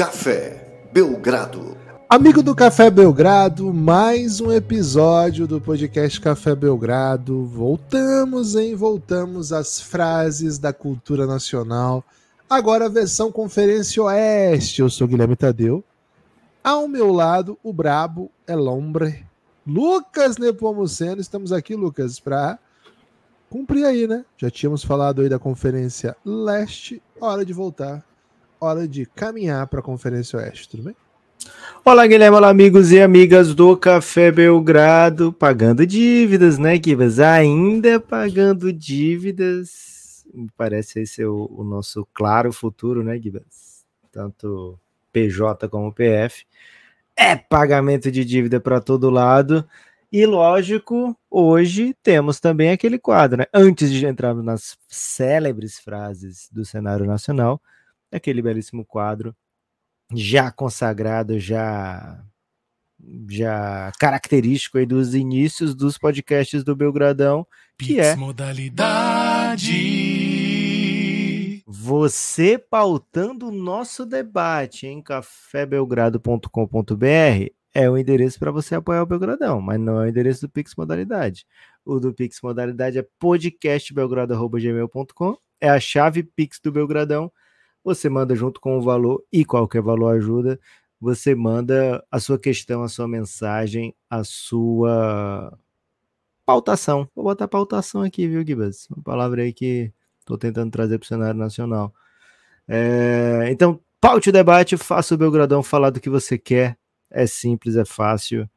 Café Belgrado. Amigo do Café Belgrado, mais um episódio do podcast Café Belgrado. Voltamos, hein? Voltamos às frases da cultura nacional. Agora a versão Conferência Oeste. Eu sou Guilherme Tadeu. Ao meu lado, o brabo é Lombre. Lucas Nepomuceno. Estamos aqui, Lucas, para cumprir aí, né? Já tínhamos falado aí da Conferência Leste. Hora de voltar. Hora de caminhar para a Conferência Oeste, tudo bem? Olá, Guilherme, olá, amigos e amigas do Café Belgrado, pagando dívidas, né, Gibas? Ainda pagando dívidas, parece esse o, o nosso claro futuro, né, Gibas? Tanto PJ como PF. É pagamento de dívida para todo lado. E lógico, hoje temos também aquele quadro, né? Antes de entrarmos nas célebres frases do cenário nacional, aquele belíssimo quadro já consagrado, já já característico aí dos inícios dos podcasts do Belgradão, que Pix é modalidade. Você pautando o nosso debate em cafébelgrado.com.br é o endereço para você apoiar o Belgradão, mas não é o endereço do Pix Modalidade. O do Pix Modalidade é podcastbelgrado.gmail.com, é a chave Pix do Belgradão você manda junto com o valor e qualquer valor ajuda. Você manda a sua questão, a sua mensagem, a sua pautação. Vou botar pautação aqui, viu, Gibas? Uma palavra aí que estou tentando trazer para o cenário nacional. É, então, paute o debate, faça o Belgradão falar do que você quer. É simples, é fácil.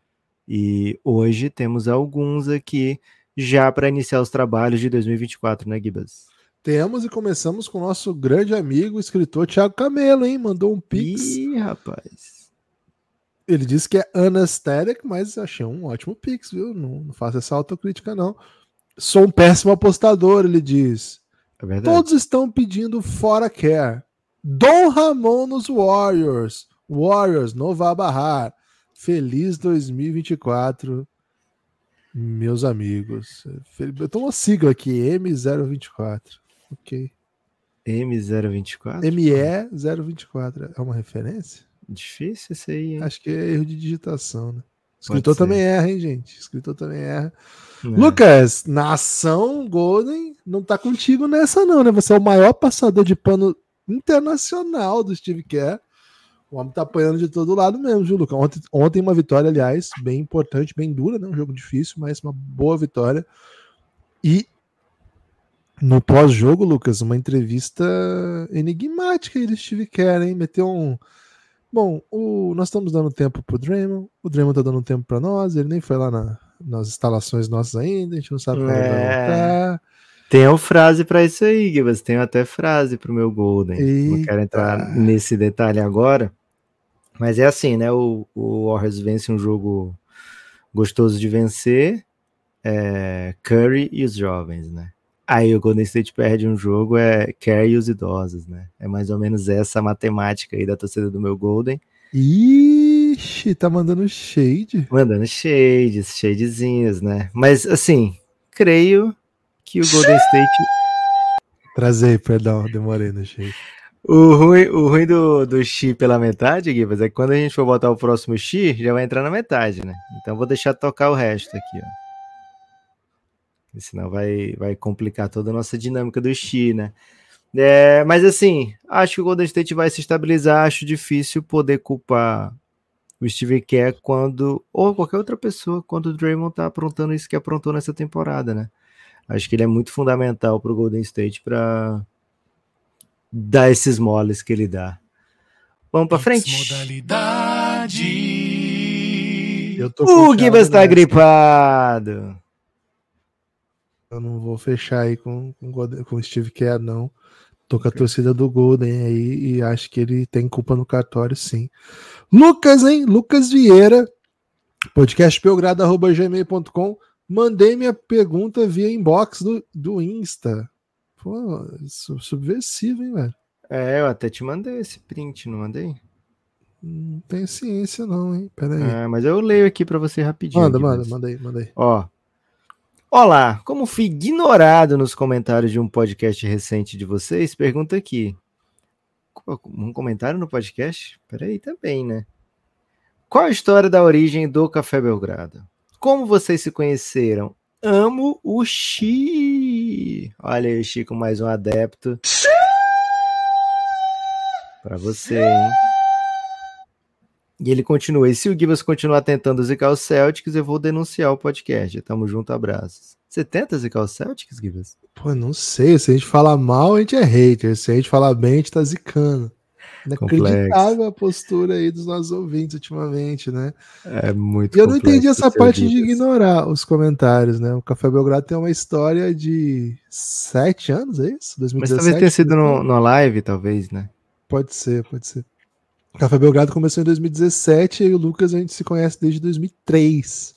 E hoje temos alguns aqui já para iniciar os trabalhos de 2024, né, Gibas? Temos e começamos com o nosso grande amigo, escritor Thiago Camelo, hein? Mandou um pix. Ih, rapaz. Ele disse que é anesthetic, mas achei um ótimo pix, viu? Não, não faço essa autocrítica, não. Sou um péssimo apostador, ele diz. É verdade. Todos estão pedindo fora care. Dom Ramon nos Warriors. Warriors, não vá barrar. Feliz 2024, meus amigos. Eu tô uma sigla aqui, M024. Ok. M024? ME024. É uma referência? Difícil esse aí, hein? Acho que é erro de digitação, né? Escritor também erra, hein, gente? Escritor também erra. É. Lucas, nação Golden não tá contigo nessa, não, né? Você é o maior passador de pano internacional do Steve Kerr. O homem tá apanhando de todo lado mesmo, viu, Lucas? Ontem, ontem uma vitória, aliás, bem importante, bem dura, né? Um jogo difícil, mas uma boa vitória. E no pós-jogo, Lucas, uma entrevista enigmática aí do Steve Kerr, hein? Meteu um. Bom, o... nós estamos dando tempo pro Draymond, o Draymond tá dando tempo para nós, ele nem foi lá na... nas instalações nossas ainda, a gente não sabe quando é... ele vai é. voltar. Tem uma frase para isso aí, Gibas, tem até frase pro meu Golden. Eita. Não quero entrar nesse detalhe agora, mas é assim, né? O, o Warriors vence um jogo gostoso de vencer, é, Curry e os jovens, né? Aí o Golden State perde um jogo, é carry os idosos, né? É mais ou menos essa matemática aí da torcida do meu Golden. Ixi, tá mandando shade. Mandando shades, shadezinhos, né? Mas assim, creio que o Golden State. Trazei, perdão, demorei no shade. O ruim, o ruim do, do Xi pela metade, Gibas, é que quando a gente for botar o próximo Xi, já vai entrar na metade, né? Então vou deixar tocar o resto aqui, ó senão vai, vai complicar toda a nossa dinâmica do Xi, né? É, mas assim, acho que o Golden State vai se estabilizar. Acho difícil poder culpar o Steve Kerr quando, ou qualquer outra pessoa, quando o Draymond tá aprontando isso que aprontou nessa temporada, né? Acho que ele é muito fundamental para o Golden State para dar esses moles que ele dá. Vamos para frente. Modalidade. o Gibas está gripado. Eu não vou fechar aí com, com, com o Steve Kerr, não. Tô com a torcida do Golden aí e acho que ele tem culpa no cartório, sim. Lucas, hein? Lucas Vieira, podcastbelgrado.gmail.com. Mandei minha pergunta via inbox do, do Insta. Pô, subversivo, hein, velho? É, eu até te mandei esse print, não mandei? Não tem ciência, não, hein? Pera aí. É, mas eu leio aqui para você rapidinho. Manda, aqui, manda, mas... manda aí, manda aí. Ó, Olá, como fui ignorado nos comentários de um podcast recente de vocês, pergunta aqui. um comentário no podcast? Peraí também, né? Qual a história da origem do Café Belgrado? Como vocês se conheceram? Amo o Xi. Olha aí, Chico, mais um adepto. Para você, hein? E ele continua. E se o Gibas continuar tentando zicar os Celtics, eu vou denunciar o podcast. Tamo junto, abraços. Você tenta zicar os Celtics, Gibas? Pô, não sei. Se a gente falar mal, a gente é hater. Se a gente falar bem, a gente tá zicando. Inacreditável a postura aí dos nossos ouvintes ultimamente, né? É muito E eu não entendi essa parte de ignorar os comentários, né? O Café Belgrado tem uma história de sete anos, é isso? 2017, Mas talvez tenha sido no, no live, talvez, né? Pode ser, pode ser. O Café Belgrado começou em 2017 e o Lucas a gente se conhece desde 2003.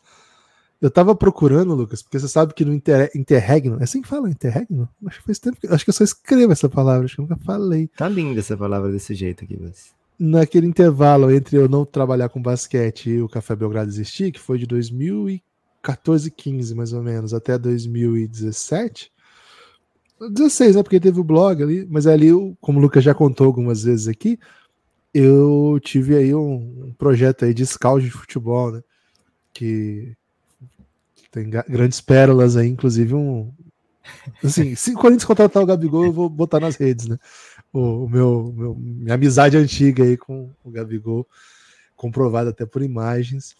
Eu tava procurando, Lucas, porque você sabe que no inter, interregno, é assim que fala, interregno? Acho que faz tempo que, acho que eu só escrevo essa palavra, acho que eu nunca falei. Tá linda essa palavra desse jeito aqui, mas... Naquele intervalo entre eu não trabalhar com basquete e o Café Belgrado existir, que foi de 2014, 15 mais ou menos, até 2017, 16, né? Porque teve o blog ali, mas ali, como o Lucas já contou algumas vezes aqui, eu tive aí um, um projeto aí de scout de futebol, né? Que tem grandes pérolas aí, inclusive um. Assim, se o Corinthians contratar o Gabigol, eu vou botar nas redes, né? O, o meu, meu, minha amizade antiga aí com o Gabigol, comprovada até por imagens.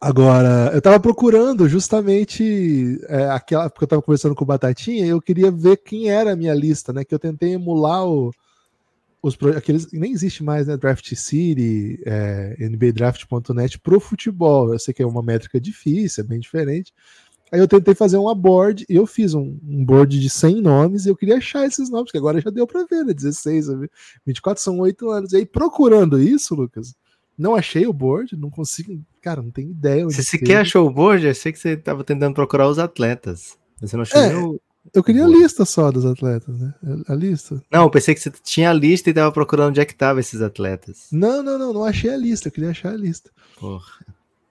Agora, eu tava procurando justamente é, aquela, porque eu tava conversando com o Batatinha, eu queria ver quem era a minha lista, né? Que eu tentei emular o, os aqueles nem existe mais, né? Draft City, é, NBDraft.net pro futebol. Eu sei que é uma métrica difícil, é bem diferente. Aí eu tentei fazer uma board e eu fiz um, um board de 100 nomes e eu queria achar esses nomes, que agora já deu para ver, né? 16, 24 são 8 anos. E aí procurando isso, Lucas, não achei o board, não consigo, cara, não tenho ideia. Você sequer achou o board? Eu sei que você estava tentando procurar os atletas. Você não achou é, o eu queria a lista só dos atletas, né? A lista. Não, eu pensei que você tinha a lista e tava procurando onde é que tava esses atletas. Não, não, não, não achei a lista, eu queria achar a lista. Porra.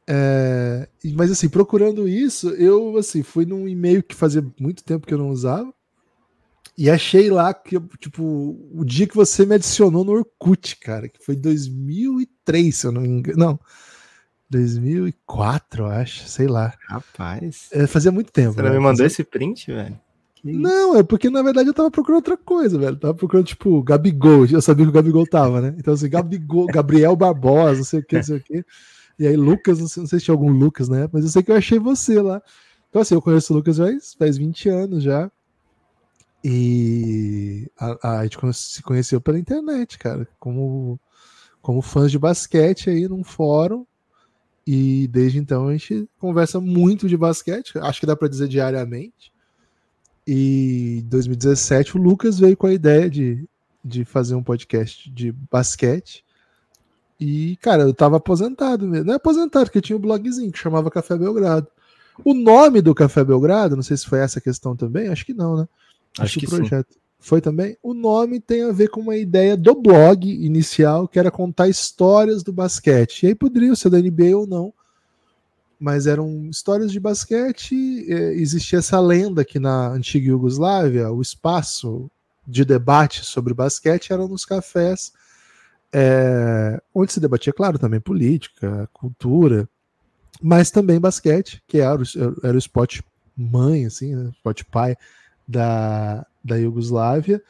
É, mas assim, procurando isso, eu assim, fui num e-mail que fazia muito tempo que eu não usava. E achei lá que, tipo, o dia que você me adicionou no Orkut, cara, que foi 2003, se eu não me engano. Não, 2004, eu acho, sei lá. Rapaz. É, fazia muito tempo. Você não me mandou esse print, velho? Não, é porque na verdade eu tava procurando outra coisa, velho. tava procurando, tipo, Gabigol. Eu sabia que o Gabigol tava, né? Então, assim, Gabigol, Gabriel Barbosa, não sei o que, não sei o que. E aí, Lucas, não sei, não sei se tinha algum Lucas, né? Mas eu sei que eu achei você lá. Então, assim, eu conheço o Lucas faz, faz 20 anos já. E a, a gente se conheceu pela internet, cara. Como, como fãs de basquete aí num fórum. E desde então a gente conversa muito de basquete. Acho que dá para dizer diariamente. E em 2017 o Lucas veio com a ideia de, de fazer um podcast de basquete. E, cara, eu tava aposentado mesmo. Não é aposentado, porque tinha um blogzinho que chamava Café Belgrado. O nome do Café Belgrado, não sei se foi essa questão também, acho que não, né? Acho, acho que o projeto. Sim. Foi também? O nome tem a ver com uma ideia do blog inicial, que era contar histórias do basquete. E aí poderia ser da NBA ou não mas eram histórias de basquete. Existia essa lenda que na antiga Iugoslávia o espaço de debate sobre basquete eram nos cafés, é, onde se debatia, claro, também política, cultura, mas também basquete, que era, era o esporte mãe, assim, né, esporte pai da, da Iugoslávia.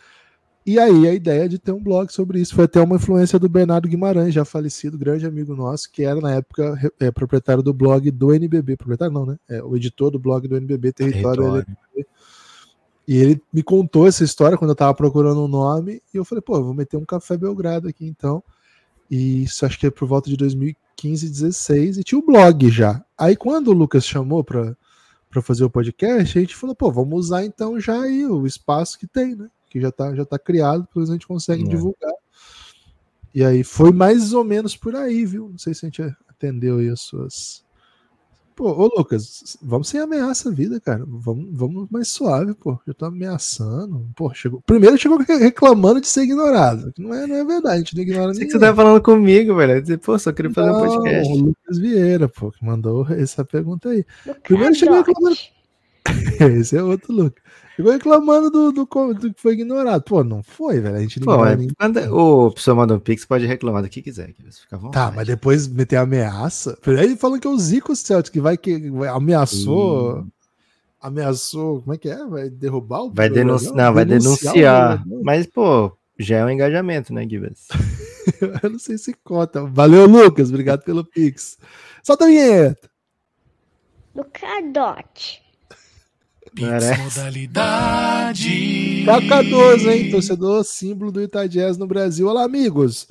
E aí a ideia de ter um blog sobre isso foi até uma influência do Bernardo Guimarães, já falecido, grande amigo nosso, que era na época é, proprietário do blog do NBB, proprietário não, né? É, o editor do blog do NBB Território. Território. E ele me contou essa história quando eu tava procurando um nome, e eu falei, pô, eu vou meter um Café Belgrado aqui então. E isso acho que é por volta de 2015, 16, e tinha o blog já. Aí quando o Lucas chamou para fazer o podcast, a gente falou, pô, vamos usar então já aí o espaço que tem, né? Que já está já tá criado, depois a gente consegue é. divulgar. E aí foi mais ou menos por aí, viu? Não sei se a gente atendeu aí as suas. Pô, ô Lucas, vamos sem ameaça a vida, cara. Vamos, vamos mais suave, pô. Já tô ameaçando. Pô, chegou. Primeiro chegou reclamando de ser ignorado. Não é, não é verdade, a gente não ignora ninguém. que você tava falando comigo, velho. Dizer, pô, só queria fazer não, um podcast. O Lucas Vieira, pô, que mandou essa pergunta aí. Primeiro chegou reclamando Esse é outro Lucas. Ficou reclamando do, do, do, que foi ignorado. Pô, não foi, velho. A gente não Pô, é, manda, O pessoal manda um pix, pode reclamar do que quiser. Que fica tá, mas depois meter ameaça. Ele falando que é o Zico Celtic que vai que ameaçou. Hum. Ameaçou. Como é que é? Vai derrubar o. Vai denunciar. Não, vai denunciar. Mas, pô, já é um engajamento, né, Gibas? Eu não sei se conta. Valeu, Lucas. Obrigado pelo pix. Solta a vinheta. Do Cadote. Pix modalidade. K12, hein? Torcedor símbolo do Utah Jazz no Brasil. Olá, amigos.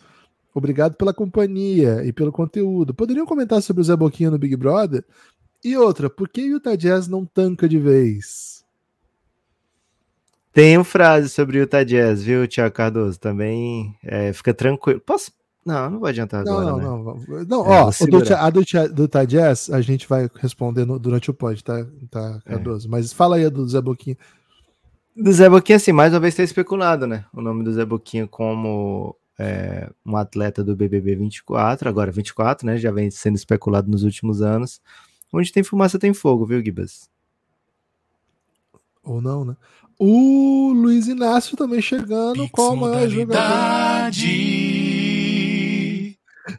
Obrigado pela companhia e pelo conteúdo. Poderiam comentar sobre o Zé Boquinha no Big Brother? E outra, por que o Utah Jazz não tanca de vez? Tenho frase sobre o Utah Jazz, viu, Tiago Cardoso? Também é, fica tranquilo. Posso, não, não vai adiantar não, agora. Não, né? não, não. É, ó, do, a do, do Tadias a gente vai responder no, durante o pod, tá, tá. Cardoso? É. Mas fala aí do Zé Boquinha. Do Zé Boquinha, assim, mais uma vez tem especulado, né? O nome do Zé Boquinha como é, um atleta do BBB 24, agora 24, né? Já vem sendo especulado nos últimos anos. Onde tem fumaça tem fogo, viu, Gibas? Ou não, né? O Luiz Inácio também chegando Pix com a maior jogador.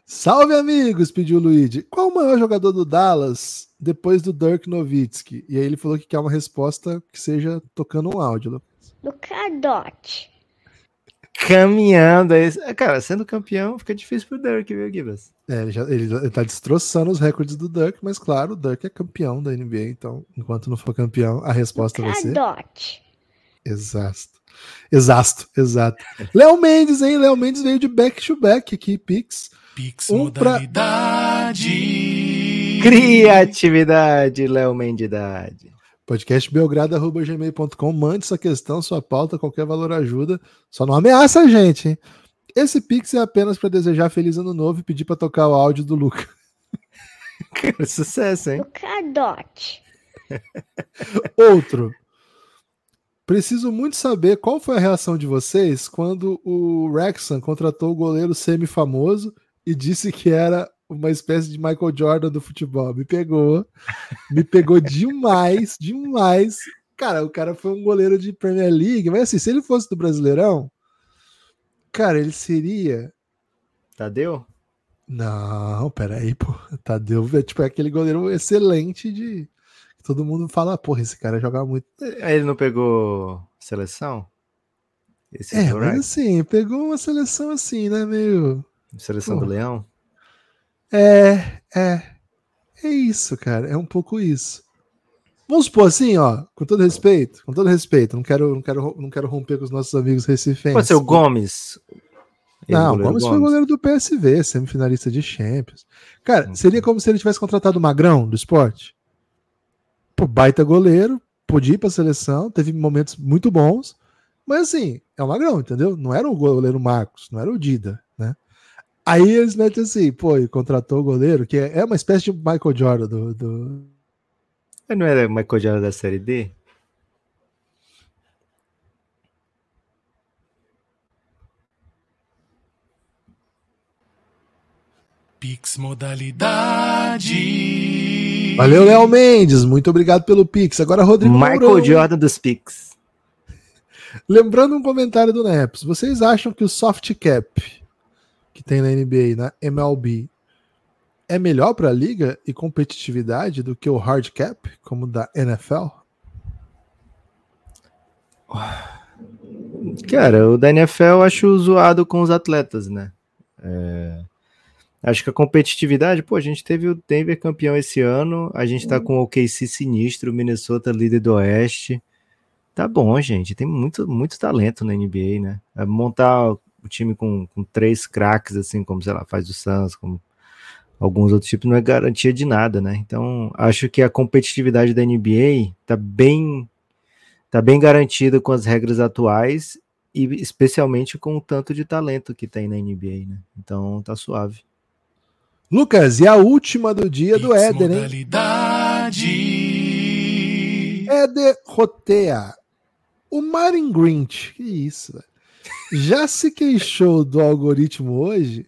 Salve, amigos, pediu o Luigi. Qual o maior jogador do Dallas depois do Dirk Nowitzki? E aí ele falou que quer uma resposta que seja tocando um áudio, Lucas. Lucadote. Caminhando. Cara, sendo campeão fica difícil pro Dirk, viu, Gibas? É, ele, já, ele, ele tá destroçando os recordes do Dirk, mas claro, o Dirk é campeão da NBA, então enquanto não for campeão, a resposta vai ser... Lucadote. Exato. Exato, exato. Léo Mendes, hein? Léo Mendes veio de back to back aqui, Pix. Pix um modalidade. Pra... Criatividade, Léo Mendidade. Podcastbelgrado.gmail.com Mande sua questão, sua pauta, qualquer valor ajuda. Só não ameaça a gente, hein? Esse Pix é apenas para desejar feliz ano novo e pedir para tocar o áudio do Luca. Sucesso, hein? Lucadote. Outro. Preciso muito saber qual foi a reação de vocês quando o Rexon contratou o goleiro semi-famoso e disse que era uma espécie de Michael Jordan do futebol. Me pegou, me pegou demais, demais. Cara, o cara foi um goleiro de Premier League, mas assim, se ele fosse do Brasileirão, cara, ele seria. Tadeu? Não, peraí, pô. Tadeu é tipo é aquele goleiro excelente de. Todo mundo fala, porra, esse cara joga muito. Ele não pegou seleção? Esse é, mas assim, pegou uma seleção assim, né, meio Seleção Pô. do Leão? É, é. É isso, cara. É um pouco isso. Vamos supor assim, ó, com todo respeito, com todo respeito, não quero, não quero, não quero romper com os nossos amigos recifenses. Pode ser o Gomes. não, o Gomes, Gomes foi goleiro do PSV, semifinalista de Champions. Cara, uhum. seria como se ele tivesse contratado o Magrão do esporte. Pô, baita goleiro, podia ir pra seleção, teve momentos muito bons, mas assim, é o Magrão, entendeu? Não era o goleiro Marcos, não era o Dida? Aí eles metem assim, pô, e contratou o goleiro, que é, é uma espécie de Michael Jordan do. do... Não era Michael Jordan da série D? Pix modalidade. Valeu, Léo Mendes. Muito obrigado pelo Pix. Agora, Rodrigo. Michael Mourão. Jordan dos Pix. Lembrando um comentário do Neps. Vocês acham que o soft cap que tem na NBA, na MLB, é melhor para a liga e competitividade do que o hard cap, como da NFL? Cara, o da NFL eu acho zoado com os atletas, né? É... Acho que a competitividade, pô, a gente teve o Denver campeão esse ano, a gente tá com o OKC sinistro, Minnesota líder do Oeste. Tá bom, gente, tem muito, muito talento na NBA, né? É montar o time com, com três craques, assim, como, sei lá, faz o Suns, como alguns outros tipos, não é garantia de nada, né? Então, acho que a competitividade da NBA tá bem, tá bem garantida com as regras atuais e especialmente com o tanto de talento que tem na NBA, né? Então, tá suave. Lucas, e a última do dia do Éder, hein? Éder Rotea. O Marin Grinch. Que isso, velho já se queixou do algoritmo hoje?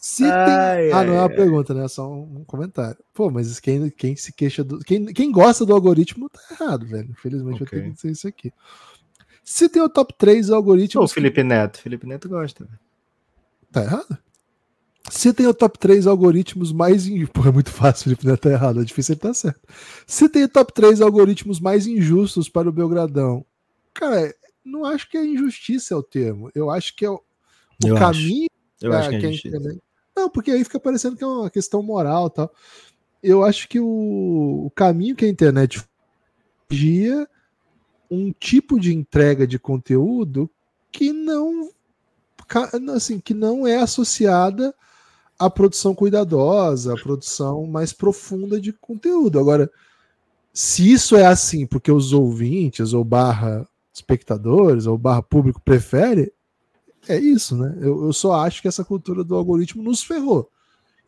Se ai, tem... Ah, não é uma ai. pergunta, né? É só um comentário. Pô, mas quem, quem se queixa do. Quem, quem gosta do algoritmo tá errado, velho. Infelizmente okay. eu tenho que dizer isso aqui. Se tem o top 3 algoritmos. O Felipe Neto. Felipe Neto gosta. Tá errado? Se tem o top 3 algoritmos mais. In... Pô, é muito fácil, Felipe Neto tá errado. É difícil ele tá certo. Se tem o top 3 algoritmos mais injustos para o Belgradão. Cara, não acho que é injustiça é o termo. Eu acho que é o, o caminho. Acho. Eu acho que é, que é Não, porque aí fica parecendo que é uma questão moral tal. Eu acho que o, o caminho que a internet dia um tipo de entrega de conteúdo que não assim, que não é associada à produção cuidadosa, à produção mais profunda de conteúdo. Agora, se isso é assim porque os ouvintes ou barra espectadores ou barra público prefere, é isso, né? Eu, eu só acho que essa cultura do algoritmo nos ferrou.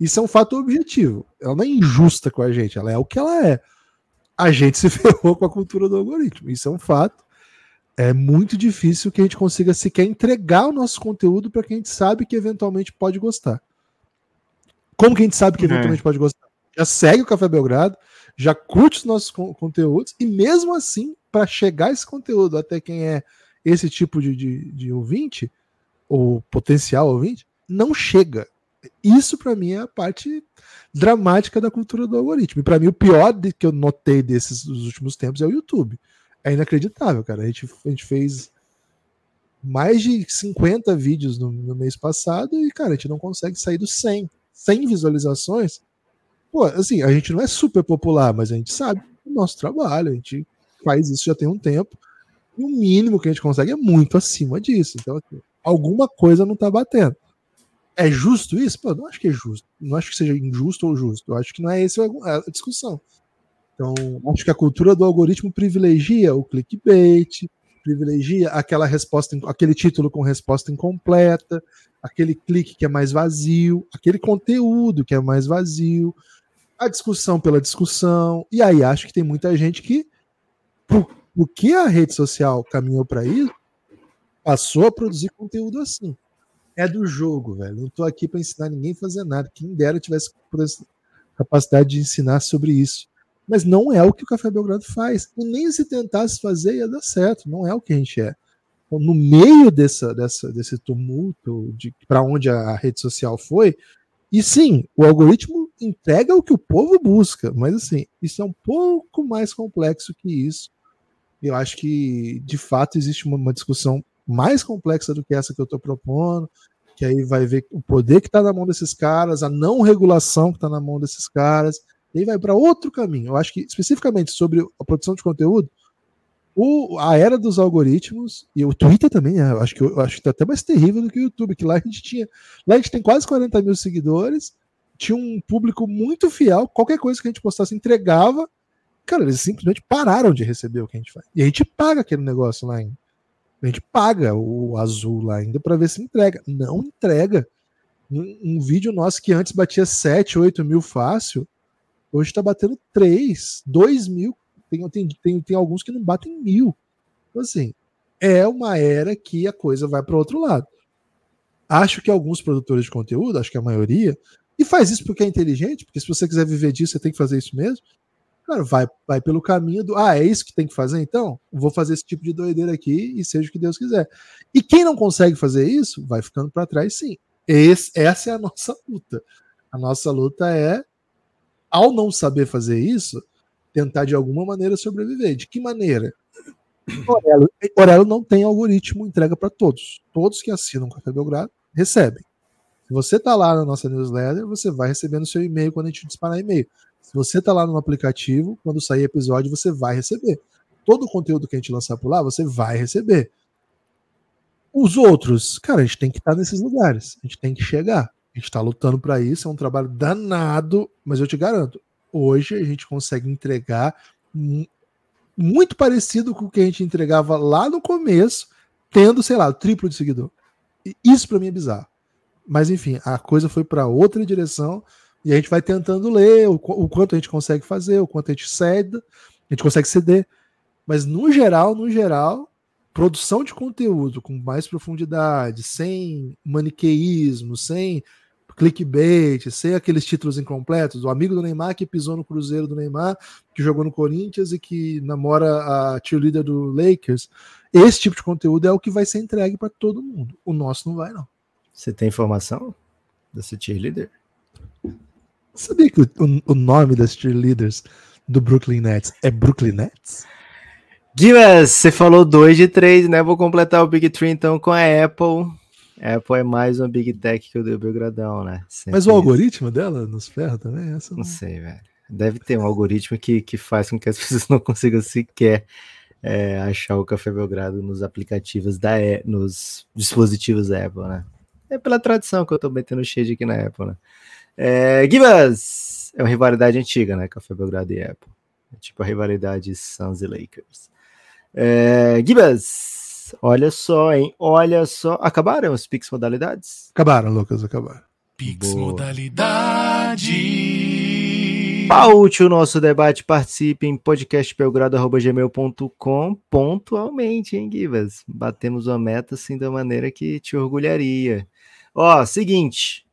Isso é um fato objetivo. Ela não é injusta com a gente, ela é o que ela é. A gente se ferrou com a cultura do algoritmo. Isso é um fato. É muito difícil que a gente consiga sequer entregar o nosso conteúdo para quem a gente sabe que eventualmente pode gostar. Como que a gente sabe que é. eventualmente é. pode gostar? Já segue o Café Belgrado, já curte os nossos conteúdos, e mesmo assim, para chegar esse conteúdo até quem é esse tipo de, de, de ouvinte, ou potencial ouvinte, não chega. Isso para mim é a parte dramática da cultura do algoritmo. E para mim o pior de, que eu notei desses dos últimos tempos é o YouTube. É inacreditável, cara. A gente, a gente fez mais de 50 vídeos no, no mês passado e, cara, a gente não consegue sair dos 100. 100 visualizações. Pô, assim, a gente não é super popular, mas a gente sabe o nosso trabalho, a gente faz isso já tem um tempo. E o mínimo que a gente consegue é muito acima disso. Então, assim, alguma coisa não tá batendo. É justo isso? Pô, não acho que é justo. Não acho que seja injusto ou justo. Eu acho que não é essa a discussão. Então, acho que a cultura do algoritmo privilegia o clickbait, privilegia aquela resposta, aquele título com resposta incompleta, aquele clique que é mais vazio, aquele conteúdo que é mais vazio, a discussão pela discussão. E aí acho que tem muita gente que, por que a rede social caminhou para isso, passou a produzir conteúdo assim é do jogo, velho. Não tô aqui para ensinar ninguém a fazer nada. Quem dera tivesse capacidade de ensinar sobre isso. Mas não é o que o Café Belgrado faz. E nem se tentasse fazer ia dar certo. Não é o que a gente é. Então, no meio dessa, dessa, desse tumulto de para onde a rede social foi, e sim, o algoritmo entrega o que o povo busca, mas assim, isso é um pouco mais complexo que isso. Eu acho que, de fato, existe uma, uma discussão mais complexa do que essa que eu estou propondo, que aí vai ver o poder que está na mão desses caras, a não regulação que está na mão desses caras, e aí vai para outro caminho. Eu acho que especificamente sobre a produção de conteúdo, o, a era dos algoritmos e o Twitter também, é, eu acho que eu, acho que tá até mais terrível do que o YouTube, que lá a gente tinha, lá a gente tem quase 40 mil seguidores, tinha um público muito fiel, qualquer coisa que a gente postasse entregava, cara, eles simplesmente pararam de receber o que a gente faz. E a gente paga aquele negócio lá ainda. A gente paga o azul lá ainda para ver se entrega. Não entrega. Um, um, vídeo nosso que antes batia 7, 8 mil fácil, hoje está batendo 3, 2 mil. Tem, tem, tem, tem alguns que não batem mil. Então, assim, é uma era que a coisa vai para outro lado. Acho que alguns produtores de conteúdo, acho que a maioria, e faz isso porque é inteligente, porque se você quiser viver disso, você tem que fazer isso mesmo. Cara, vai, vai pelo caminho do. Ah, é isso que tem que fazer então? Vou fazer esse tipo de doideira aqui e seja o que Deus quiser. E quem não consegue fazer isso, vai ficando para trás sim. Esse, essa é a nossa luta. A nossa luta é, ao não saber fazer isso, tentar de alguma maneira sobreviver. De que maneira? Orelo, Orelo não tem algoritmo entrega para todos. Todos que assinam Café Belgrado recebem. Se você está lá na nossa newsletter, você vai receber no seu e-mail quando a gente disparar e-mail. Se você tá lá no aplicativo, quando sair episódio, você vai receber. Todo o conteúdo que a gente lançar por lá, você vai receber. Os outros, cara, a gente tem que estar tá nesses lugares. A gente tem que chegar. A gente está lutando para isso, é um trabalho danado, mas eu te garanto, hoje a gente consegue entregar muito parecido com o que a gente entregava lá no começo, tendo, sei lá, o triplo de seguidor. Isso para mim é bizarro. Mas enfim, a coisa foi para outra direção e a gente vai tentando ler o, o, quanto a gente consegue fazer, o quanto a gente cede, a gente consegue ceder. Mas no geral, no geral, produção de conteúdo com mais profundidade, sem maniqueísmo, sem. clickbait, sem aqueles títulos incompletos. O amigo do Neymar que pisou no Cruzeiro do Neymar, que jogou no Corinthians e que namora a cheerleader do Lakers. Esse tipo de conteúdo é o que vai ser entregue para todo mundo. O nosso não vai, não. Você tem informação dessa cheerleader? Sabia que o, o, nome das cheerleaders do Brooklyn Nets é Brooklyn Nets? Guimas, você falou 2 de 3, né? Vou completar o Big Tree então com a Apple. Apple é mais uma Big Tech que eu dei o Belgradão, né? Sempre Mas o algoritmo dela nos ferra também? Essa não... não sei, velho. Deve ter um algoritmo que, que faz com que as pessoas não consigam sequer é, achar o Café Belgrado nos aplicativos da nos dispositivos da Apple, né? É pela tradição que eu tô metendo shade aqui na Apple, né? É, Gibas! É uma rivalidade antiga, né? Café Belgrado e Apple. É tipo a rivalidade Suns e Lakers. É, Gibas, olha só, hein? Olha só. Acabaram os Pix modalidades? Acabaram, Lucas, acabaram. Pix Boa. modalidade. Paute o nosso debate, participe em podcastbelgrado.gmail.com pontualmente, hein, Gibas? Batemos uma meta assim da maneira que te orgulharia. Ó, seguinte.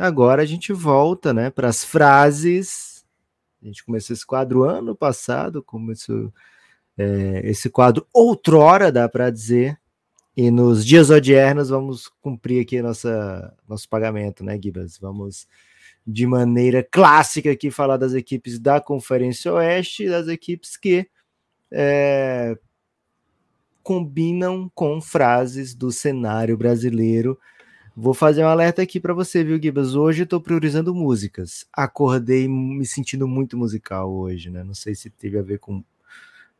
Agora a gente volta, né, para as frases. A gente começou esse quadro ano passado, começou é, esse quadro outrora, dá para dizer. E nos dias odiernos vamos cumprir aqui nossa, nosso pagamento, né, Gibas? Vamos de maneira clássica aqui falar das equipes da Conferência Oeste, das equipes que é, combinam com frases do cenário brasileiro. Vou fazer um alerta aqui para você, viu, Gibas? Hoje estou priorizando músicas. Acordei me sentindo muito musical hoje, né? Não sei se teve a ver com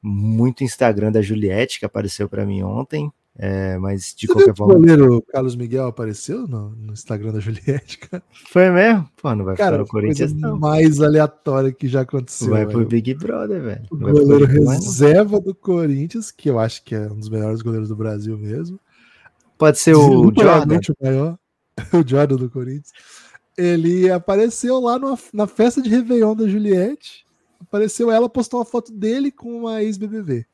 muito Instagram da Juliette, que apareceu para mim ontem. É, mas de Você qualquer forma. O goleiro Carlos Miguel apareceu no, no, Instagram da Juliette, cara. Foi mesmo? Pô, não vai cara, ficar no Corinthians, não. mais aleatória que já aconteceu. Vai velho. pro Big Brother, velho. O goleiro reserva do Corinthians, que eu acho que é um dos melhores goleiros do Brasil mesmo. Pode ser o Jordan. O, maior, o Jordan do Corinthians. Ele apareceu lá numa, na festa de Réveillon da Juliette apareceu ela, postou uma foto dele com uma ex-BBB.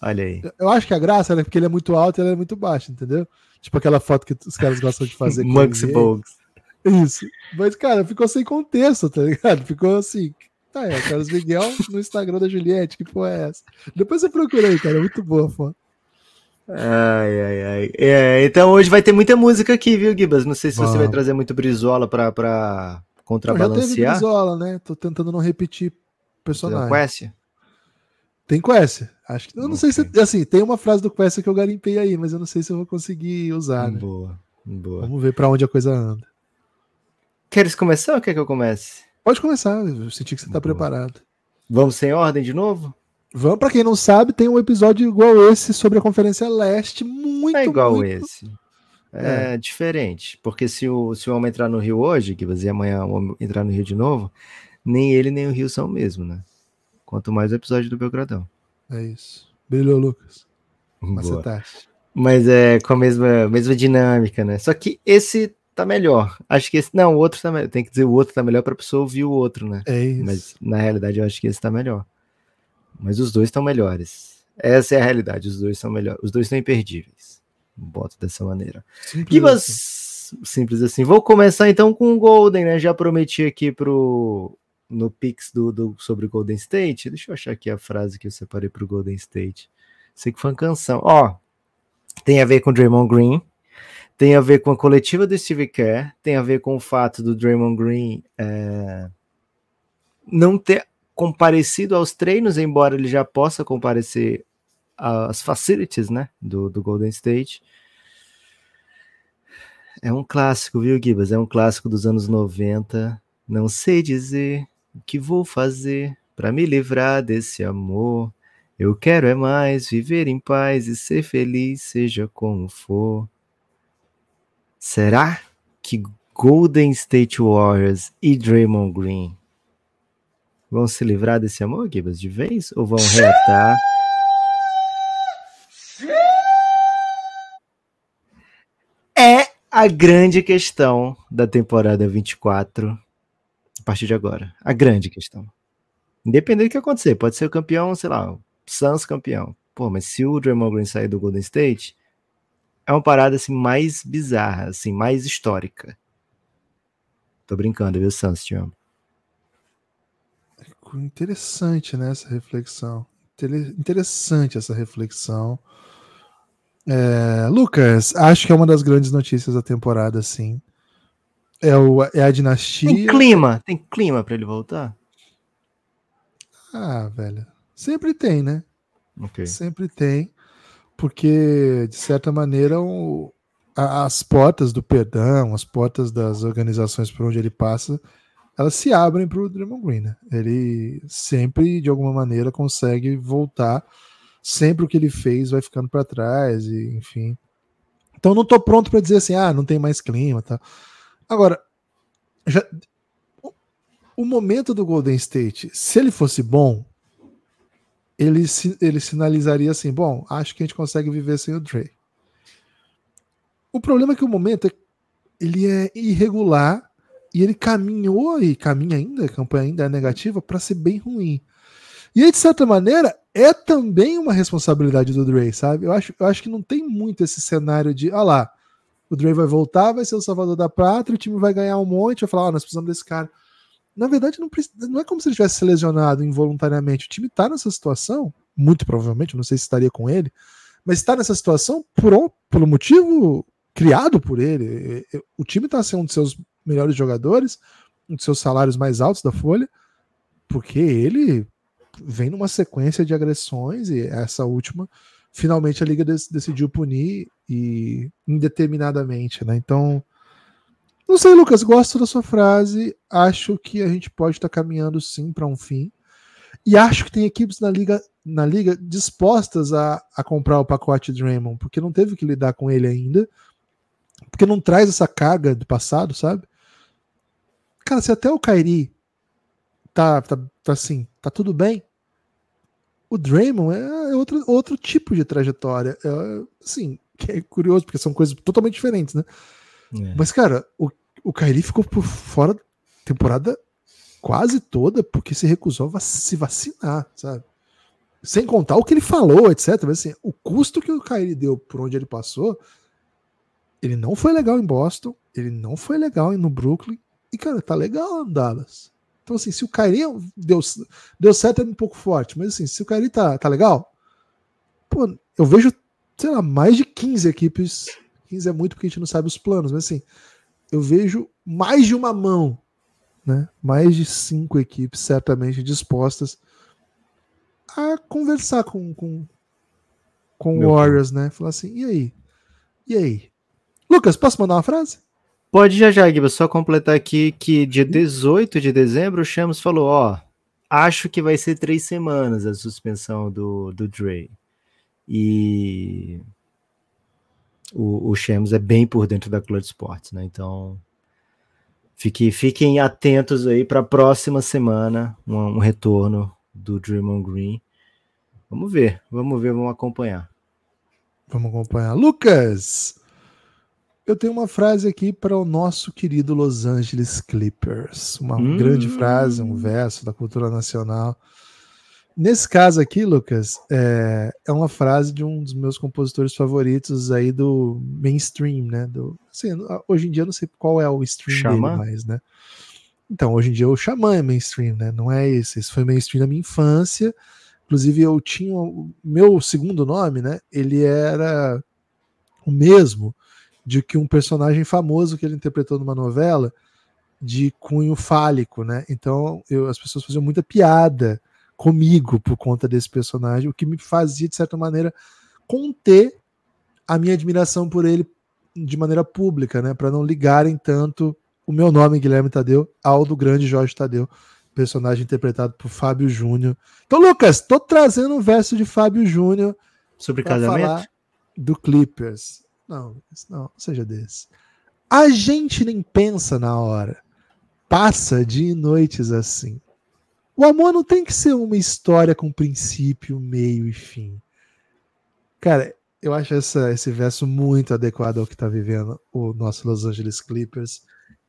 Olha aí. Eu acho que a graça é porque ele é muito alto e ela é muito baixa, entendeu? Tipo aquela foto que os caras gostam de fazer. Max Bogues. Isso. Mas, cara, ficou sem contexto, tá ligado? Ficou assim. Tá, é, Carlos Miguel no Instagram da Juliette, que porra é essa? Depois você procura aí, cara, é muito boa a foto. Ai, ai, ai. É, então hoje vai ter muita música aqui, viu, Gibas? Não sei se você vai trazer muito Brizola pra, pra contrabalancear. Já teve Brizola, né? Tô tentando não repetir personagem. Tem Quest? Tem Quest. Acho que. Eu não okay. sei se. Assim, tem uma frase do Quest que eu garimpei aí, mas eu não sei se eu vou conseguir usar. Né? Boa, boa. Vamos ver para onde a coisa anda. Queres começar ou quer que eu comece? Pode começar, eu senti que você está preparado. Vamos sem ordem de novo? Vamos, para quem não sabe, tem um episódio igual esse sobre a Conferência Leste, muito É igual muito... esse. É, é, diferente, porque se o, se o homem entrar no Rio hoje, que você amanhã entrar no Rio de novo, nem ele nem o Rio são mesmo, né? Quanto mais o episódio do Belgradão. É isso. Brilhou, Lucas. Macetaste. Mas é com a mesma, mesma dinâmica, né? Só que esse tá melhor. Acho que esse. Não, o outro tá melhor. Tem que dizer o outro tá melhor pra pessoa ouvir o outro, né? É isso. Mas na realidade eu acho que esse tá melhor. Mas os dois estão melhores. Essa é a realidade. Os dois são melhores. Os dois são imperdíveis. Boto dessa maneira. Simples, assim. Simples assim. Vou começar então com o Golden, né? Já prometi aqui pro no Pix do, do, sobre Golden State. Deixa eu achar aqui a frase que eu separei para o Golden State. Sei que foi uma canção. Ó, tem a ver com Draymond Green, tem a ver com a coletiva do Steve Kerr, tem a ver com o fato do Draymond Green é, não ter comparecido aos treinos, embora ele já possa comparecer às facilities, né, do, do Golden State. É um clássico, viu, Gibas? É um clássico dos anos 90. Não sei dizer o que vou fazer para me livrar desse amor? Eu quero é mais viver em paz e ser feliz, seja como for. Será que Golden State Warriors e Draymond Green vão se livrar desse amor, Gibas, de vez? Ou vão reatar? É a grande questão da temporada 24 a partir de agora. A grande questão. Independente do que acontecer, pode ser o campeão, sei lá, o Suns campeão. Pô, mas se o Draymond Green sair do Golden State, é uma parada assim mais bizarra, assim, mais histórica. Tô brincando, viu, Sans? Te amo. Interessante, né, essa reflexão. Interessante essa reflexão. É, Lucas, acho que é uma das grandes notícias da temporada, sim. É, o, é a dinastia. Tem clima, tem clima para ele voltar? Ah, velho. Sempre tem, né? Okay. Sempre tem. Porque, de certa maneira, o, as portas do perdão, as portas das organizações por onde ele passa, elas se abrem para o Draymond Green. Né? Ele sempre, de alguma maneira, consegue voltar. Sempre o que ele fez vai ficando para trás, e enfim. Então não estou pronto para dizer assim, ah, não tem mais clima, tá? Agora, já, o momento do Golden State, se ele fosse bom, ele, ele sinalizaria assim: bom, acho que a gente consegue viver sem o Dre. O problema é que o momento é, ele é irregular e ele caminhou e caminha ainda, a campanha ainda é negativa, para ser bem ruim. E aí, de certa maneira, é também uma responsabilidade do Dre, sabe? Eu acho, eu acho que não tem muito esse cenário de, ah lá, o Dre vai voltar, vai ser o salvador da pátria, o time vai ganhar um monte, vai falar, oh, nós precisamos desse cara. Na verdade, não, não é como se ele tivesse se lesionado involuntariamente. O time está nessa situação, muito provavelmente, não sei se estaria com ele, mas está nessa situação por um, um motivo criado por ele. O time está sendo um dos seus melhores jogadores, um dos seus salários mais altos da folha, porque ele vem numa sequência de agressões e essa última, finalmente a liga decidiu punir e indeterminadamente, né? Então, não sei, Lucas, gosto da sua frase. Acho que a gente pode estar caminhando sim para um fim. E acho que tem equipes na liga, na liga dispostas a, a comprar o pacote Draymond, porque não teve que lidar com ele ainda porque não traz essa carga do passado, sabe? Cara, se até o Kairi tá, tá, tá assim, tá tudo bem, o Draymond é outro, outro tipo de trajetória. É, assim, é curioso, porque são coisas totalmente diferentes, né? É. Mas, cara, o, o Kairi ficou por fora da temporada quase toda porque se recusou a se vacinar, sabe? Sem contar o que ele falou, etc. Mas, assim, o custo que o Kairi deu por onde ele passou ele não foi legal em Boston, ele não foi legal no Brooklyn, e, cara, tá legal no Dallas. Então, assim, se o Kyrie deu, deu certo é um pouco forte, mas assim, se o Kyrie tá, tá legal, pô, eu vejo, sei lá, mais de 15 equipes. 15 é muito porque a gente não sabe os planos, mas assim, eu vejo mais de uma mão, né? Mais de cinco equipes certamente dispostas a conversar com, com, com o Warriors, né? Falar assim, e aí? E aí? Lucas, posso mandar uma frase? Pode já já, Guiba, só completar aqui que dia 18 de dezembro o Chamos falou, ó, acho que vai ser três semanas a suspensão do, do Dre. E o, o Chamos é bem por dentro da Clutch Sports, né? Então fique, fiquem atentos aí para a próxima semana, um, um retorno do Draymond Green. Vamos ver, vamos ver, vamos acompanhar. Vamos acompanhar. Lucas, eu tenho uma frase aqui para o nosso querido Los Angeles Clippers. Uma hum. grande frase, um verso da cultura nacional. Nesse caso aqui, Lucas, é, é, uma frase de um dos meus compositores favoritos aí do mainstream, né? Do, assim, hoje em dia eu não sei qual é o stream Xamã? dele mais, né? Então, hoje em dia o Xamã é mainstream, né? Não é esse. Esse foi mainstream na minha infância. Inclusive, eu tinha. O meu segundo nome, né? Ele era o mesmo de que um personagem famoso que ele interpretou numa novela de cunho fálico, né? Então eu, as pessoas faziam muita piada comigo por conta desse personagem, o que me fazia, de certa maneira, conter a minha admiração por ele de maneira pública, né? Para não ligarem tanto o meu nome, Guilherme Tadeu, ao do grande Jorge Tadeu, personagem interpretado por Fábio Júnior. Então, Lucas, tô trazendo um verso de Fábio Júnior sobre casamento do Clippers. Não, não, seja desse. A gente nem pensa na hora. Passa dia e noites assim. O amor não tem que ser uma história com princípio, meio e fim. Cara, eu acho essa, esse verso muito adequado ao que está vivendo o nosso Los Angeles Clippers.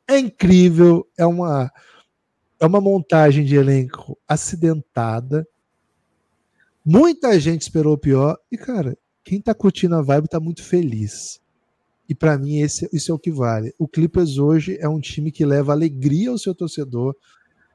É incrível, é uma, é uma montagem de elenco acidentada. Muita gente esperou o pior. E, cara, quem tá curtindo a vibe tá muito feliz. E para mim esse, isso é o que vale. O Clippers hoje é um time que leva alegria ao seu torcedor.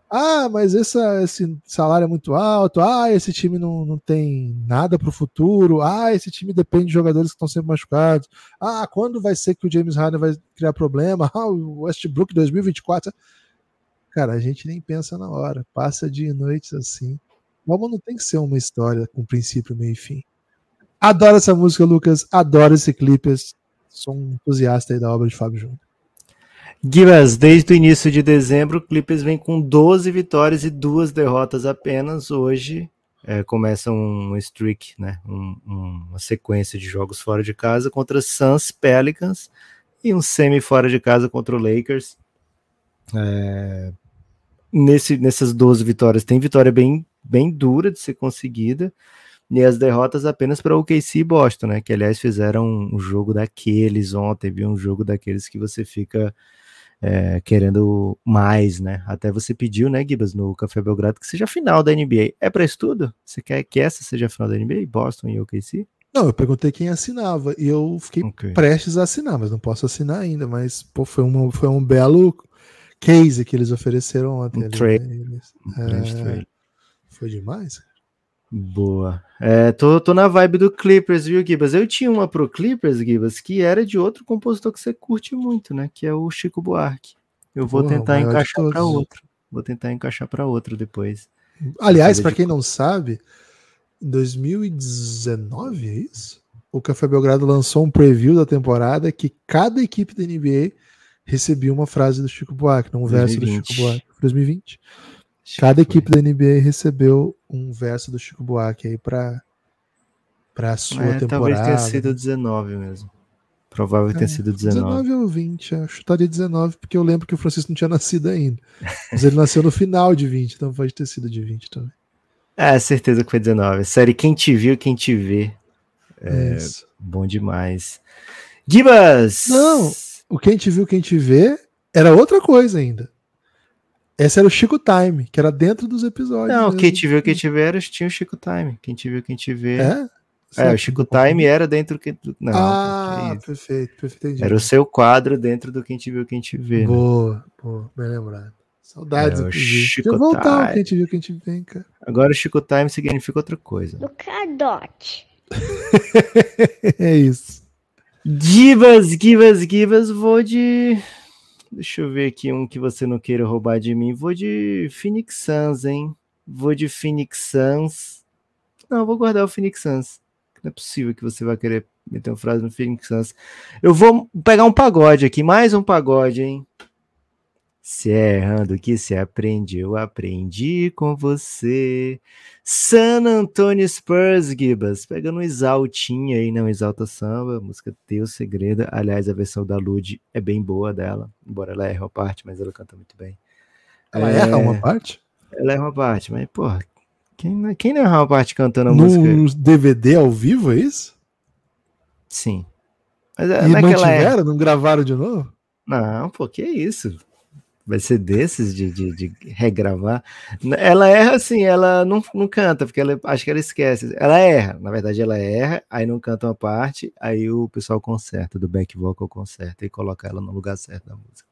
Ah, mas essa, esse salário é muito alto. Ah, esse time não, não tem nada para o futuro. Ah, esse time depende de jogadores que estão sempre machucados. Ah, quando vai ser que o James Harden vai criar problema? Ah, o Westbrook 2024. Cara, a gente nem pensa na hora. Passa de noites assim. Como não tem que ser uma história com princípio, meio e fim. Adoro essa música, Lucas. Adoro esse Clippers. Sou um entusiasta aí da obra de Fábio Júnior. Gibas, desde o início de dezembro, o Clippers vem com 12 vitórias e duas derrotas apenas. Hoje é, começa um streak, né? Um, um, uma sequência de jogos fora de casa contra Suns, Pelicans e um semi fora de casa contra o Lakers. É, nesse, nessas 12 vitórias, tem vitória bem, bem dura de ser conseguida e as derrotas apenas para o KC e Boston, né? Que aliás fizeram um jogo daqueles ontem, viu? Um jogo daqueles que você fica é, querendo mais, né? Até você pediu, né, Gibas, no Café Belgrado, que seja a final da NBA. É para estudo? Você quer que essa seja a final da NBA? Boston e OKC? Não, eu perguntei quem assinava e eu fiquei okay. prestes a assinar, mas não posso assinar ainda. Mas pô, foi, uma, foi um belo case que eles ofereceram ontem. Um ali. Né? É, foi demais. Boa. É, tô, tô na vibe do Clippers, viu, Gibas? Eu tinha uma pro Clippers, Gibas, que era de outro compositor que você curte muito, né? Que é o Chico Buarque. Eu vou tentar encaixar para outro. Vou tentar encaixar para outro depois. Aliás, para quem não sabe, em 2019, é isso? O Café Belgrado lançou um preview da temporada que cada equipe da NBA recebia uma frase do Chico Buarque, um verso do Chico Buarque. 2020. Cada equipe da NBA recebeu um verso do Chico Buarque aí para para a sua é, temporada. Talvez tenha sido 19 mesmo. Provável é, tenha sido 19. 19 ou 20, eu chutaria 19, porque eu lembro que o Francisco não tinha nascido ainda. Mas ele nasceu no final de 20, então pode ter sido de 20 também. É, certeza que foi 19. Série Quem Te Viu, Quem Te Vê. É, Isso. Bom demais. Gibas! Não, o Quem Te Viu, Quem Te Vê era outra coisa ainda. Esse era o Chico Time, que era dentro dos episódios. Não, mesmo. quem te viu, quem te vê, era, tinha o Chico Time. Quem te viu, quem te vê. É? É, o Chico Time era dentro do. Não, ah, é perfeito, perfeito. Entendi. Era o seu quadro dentro do Quem Te Viu, Quem Te Vê. Né? Boa, né? boa, bem lembrado. Saudades, é, o Chico voltar Time. Quem Te Viu, Quem Te Vê, cara. Agora o Chico Time significa outra coisa. Do Cadote. é isso. Givas, Givas, Givas, vou de Deixa eu ver aqui um que você não queira roubar de mim. Vou de Phoenix Suns, hein? Vou de Phoenix Suns. Não, vou guardar o Phoenix Suns. Não é possível que você vai querer meter uma frase no Phoenix Suns. Eu vou pegar um pagode aqui, mais um pagode, hein? Se é errando que se aprende, eu aprendi com você. San Antonio Spurs, Gibas, pegando um exaltinho aí, não exalta samba, a música Teu Segredo. Aliás, a versão da Lud é bem boa dela, embora ela erre uma parte, mas ela canta muito bem. Ela é... erra uma parte? Ela erra uma parte, mas, pô, quem, quem não erra uma parte cantando a música? No DVD ao vivo, é isso? Sim. Mas, é, e não tiveram? Não gravaram de novo? Não, pô, que isso? Vai ser desses de, de, de, regravar. Ela erra assim, ela não, não canta, porque ela, acho que ela esquece. Ela erra, na verdade, ela erra, aí não canta uma parte, aí o pessoal conserta, do back vocal conserta e coloca ela no lugar certo da música.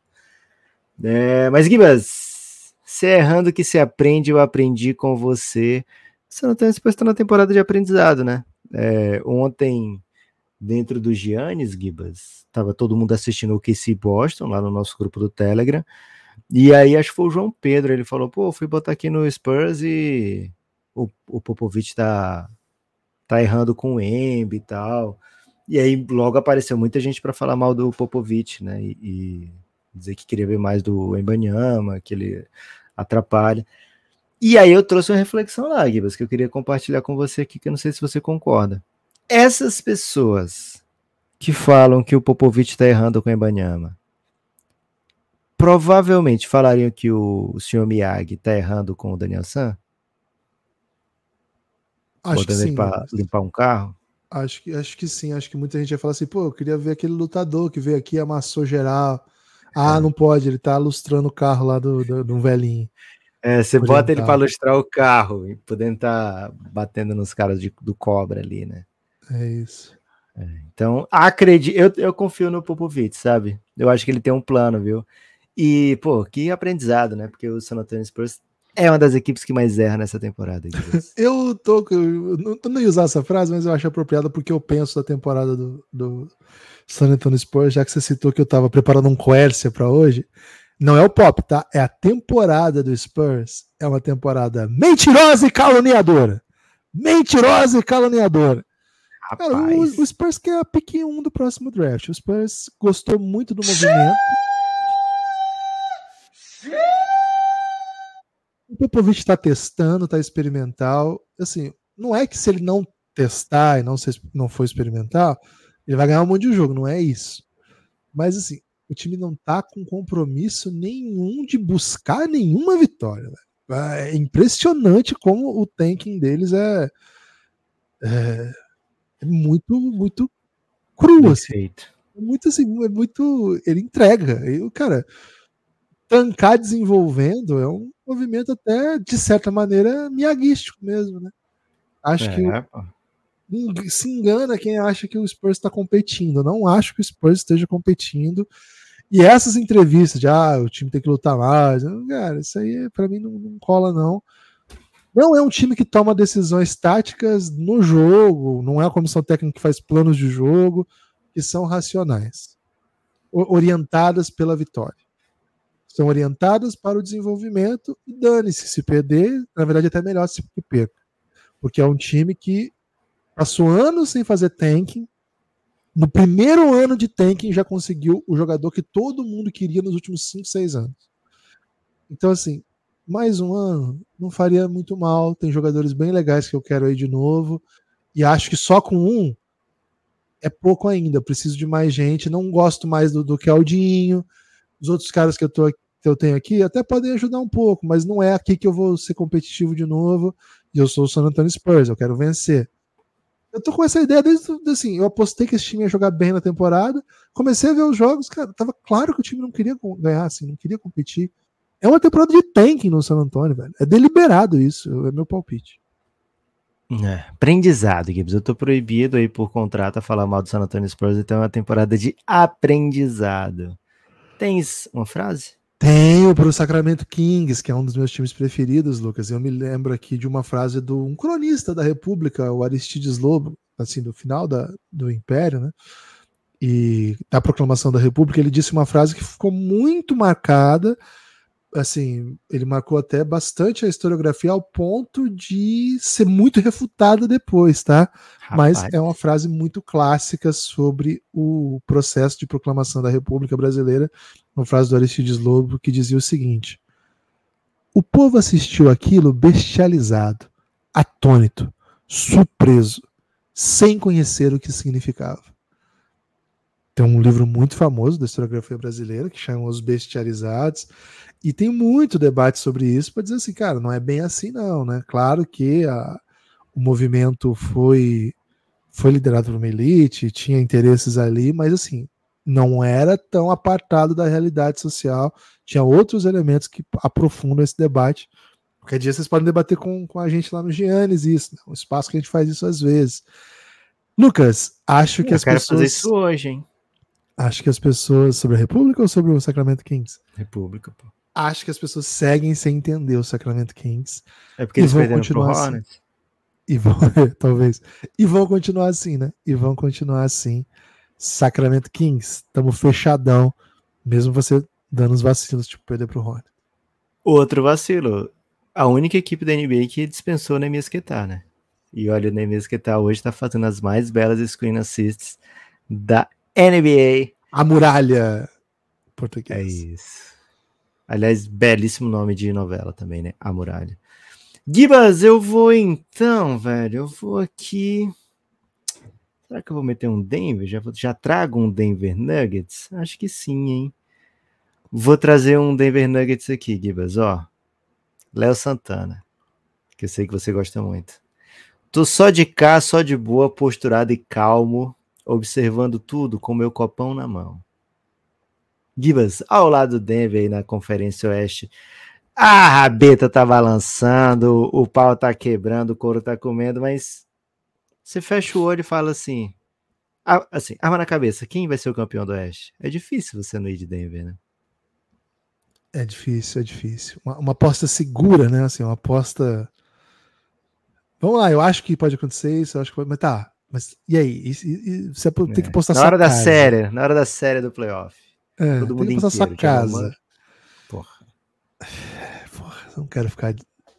É, mas, Gibas, se é errando que se aprende, eu aprendi com você. Você não tem está na temporada de aprendizado, né? É, ontem, dentro do Giannis, Gibas, estava todo mundo assistindo o KC Boston, lá no nosso grupo do Telegram. E aí acho que foi o João Pedro, ele falou, pô, fui botar aqui no Spurs e o, o Popovich tá, tá errando com o Embi e tal. E aí logo apareceu muita gente para falar mal do Popovich, né? E, e, dizer que queria ver mais do Embanyama, que ele atrapalha. E aí eu trouxe uma reflexão lá, Gibas, que eu queria compartilhar com você aqui, que eu não sei se você concorda. Essas pessoas que falam que o Popovich está errando com o Embanyama, provavelmente falariam que o, o senhor Miyagi está errando com o Daniel San? Acho que sim. Para limpar um carro? Acho que, acho que sim. Acho que muita gente ia falar assim, pô, eu queria ver aquele lutador que veio aqui e amassou geral. Ah, é. não pode, ele tá lustrando o carro lá do, do, do velhinho. É, você bota ele para lustrar o carro e podendo estar tá batendo nos caras de, do cobra ali, né? É isso. Então, acredito, eu, eu confio no Popovich, sabe? Eu acho que ele tem um plano, viu? E, pô, que aprendizado, né? Porque o San Antonio Spurs é uma das equipes que mais erra nessa temporada. eu tô. Eu não, não ia usar essa frase, mas eu acho apropriada porque eu penso da temporada do, do San Antonio Spurs, já que você citou que eu tava preparando um Quercia para hoje. Não é o pop, tá? É a temporada do Spurs. É uma temporada mentirosa e caluniadora. Mentirosa e caluniadora. Cara, o, o, Spurs quer a pick 1 do próximo draft. O Spurs gostou muito do movimento. O Popovich está testando, está experimental. Assim, não é que se ele não testar e não, se, não for experimental, ele vai ganhar um monte de jogo, não é isso. Mas assim, o time não tá com compromisso nenhum de buscar nenhuma vitória. É impressionante como o tanking deles é, é, é muito, muito cru, assim. É muito assim, é muito. Ele entrega. E, cara, tancar desenvolvendo é um movimento até, de certa maneira, miaguístico mesmo, né? Acho é, que se engana quem acha que o Spurs está competindo. Eu não acho que o Spurs esteja competindo. E essas entrevistas de ah, o time tem que lutar mais, cara, isso aí para mim não, não cola, não. Não é um time que toma decisões táticas no jogo, não é a comissão técnica que faz planos de jogo, que são racionais, orientadas pela vitória. São orientadas para o desenvolvimento e dane-se se perder, na verdade até melhor se perca. Porque é um time que passou anos sem fazer tanking, no primeiro ano de tanking já conseguiu o jogador que todo mundo queria nos últimos 5, 6 anos. Então, assim, mais um ano não faria muito mal. Tem jogadores bem legais que eu quero aí de novo. E acho que só com um é pouco ainda. Preciso de mais gente. Não gosto mais do, do Caldinho. Os outros caras que eu, tô, que eu tenho aqui até podem ajudar um pouco, mas não é aqui que eu vou ser competitivo de novo. E eu sou o San Antonio Spurs, eu quero vencer. Eu tô com essa ideia desde assim, eu apostei que esse time ia jogar bem na temporada, comecei a ver os jogos, cara, tava claro que o time não queria ganhar, assim, não queria competir. É uma temporada de tanking no San Antonio, velho. É deliberado isso, é meu palpite. É, aprendizado, Gibbs. Eu tô proibido aí por contrato a falar mal do San Antonio Spurs, então é uma temporada de aprendizado. Tens uma frase? Tenho para o Sacramento Kings, que é um dos meus times preferidos, Lucas. Eu me lembro aqui de uma frase de um cronista da República, o Aristides Lobo, assim, do final da, do Império, né? E da proclamação da República, ele disse uma frase que ficou muito marcada. Assim, ele marcou até bastante a historiografia ao ponto de ser muito refutada depois, tá? Rapaz. Mas é uma frase muito clássica sobre o processo de proclamação da República Brasileira uma frase do Aristides Lobo que dizia o seguinte: O povo assistiu aquilo bestializado, atônito, surpreso, sem conhecer o que significava. Tem um livro muito famoso da historiografia brasileira que chama Os Bestializados, e tem muito debate sobre isso para dizer assim, cara, não é bem assim não, né? Claro que a, o movimento foi foi liderado por uma elite, tinha interesses ali, mas assim, não era tão apartado da realidade social, tinha outros elementos que aprofundam esse debate. Qualquer dia vocês podem debater com, com a gente lá no Giannis isso, né? um espaço que a gente faz isso às vezes. Lucas, acho que Eu as quero pessoas. fazer isso hoje, hein? Acho que as pessoas. Sobre a República ou sobre o Sacramento Kings? República, pô. Acho que as pessoas seguem sem entender o Sacramento Kings. É porque eles vão continuar assim. E vão, talvez. E vão continuar assim, né? E vão continuar assim. Sacramento Kings, estamos fechadão, mesmo você dando os vacilos, tipo, perder pro Rony. Outro vacilo. A única equipe da NBA que dispensou o Nemias né? E olha, o Nemias hoje tá fazendo as mais belas screen assists da NBA. A muralha português. É isso. Aliás, belíssimo nome de novela também, né? A muralha. Gibas, eu vou então, velho. Eu vou aqui Será que eu vou meter um Denver? Já, já trago um Denver Nuggets? Acho que sim, hein? Vou trazer um Denver Nuggets aqui, Gibas, ó. Léo Santana, que eu sei que você gosta muito. Tô só de cá, só de boa, posturado e calmo, observando tudo com meu copão na mão. Gibas, ao lado do Denver aí na Conferência Oeste, a rabeta tá balançando, o pau tá quebrando, o couro tá comendo, mas você fecha o olho e fala assim: assim, arma na cabeça, quem vai ser o campeão do Oeste? É difícil você não ir de Denver, né? É difícil, é difícil. Uma, uma aposta segura, né? Assim, uma aposta. Vamos lá, eu acho que pode acontecer isso, eu acho que pode. Mas tá, mas e aí? E, e, você tem é. que postar Na hora da série, na hora da série do playoff. É, Todo mundo inteiro, sua casa. Porra. Porra, não quero ficar.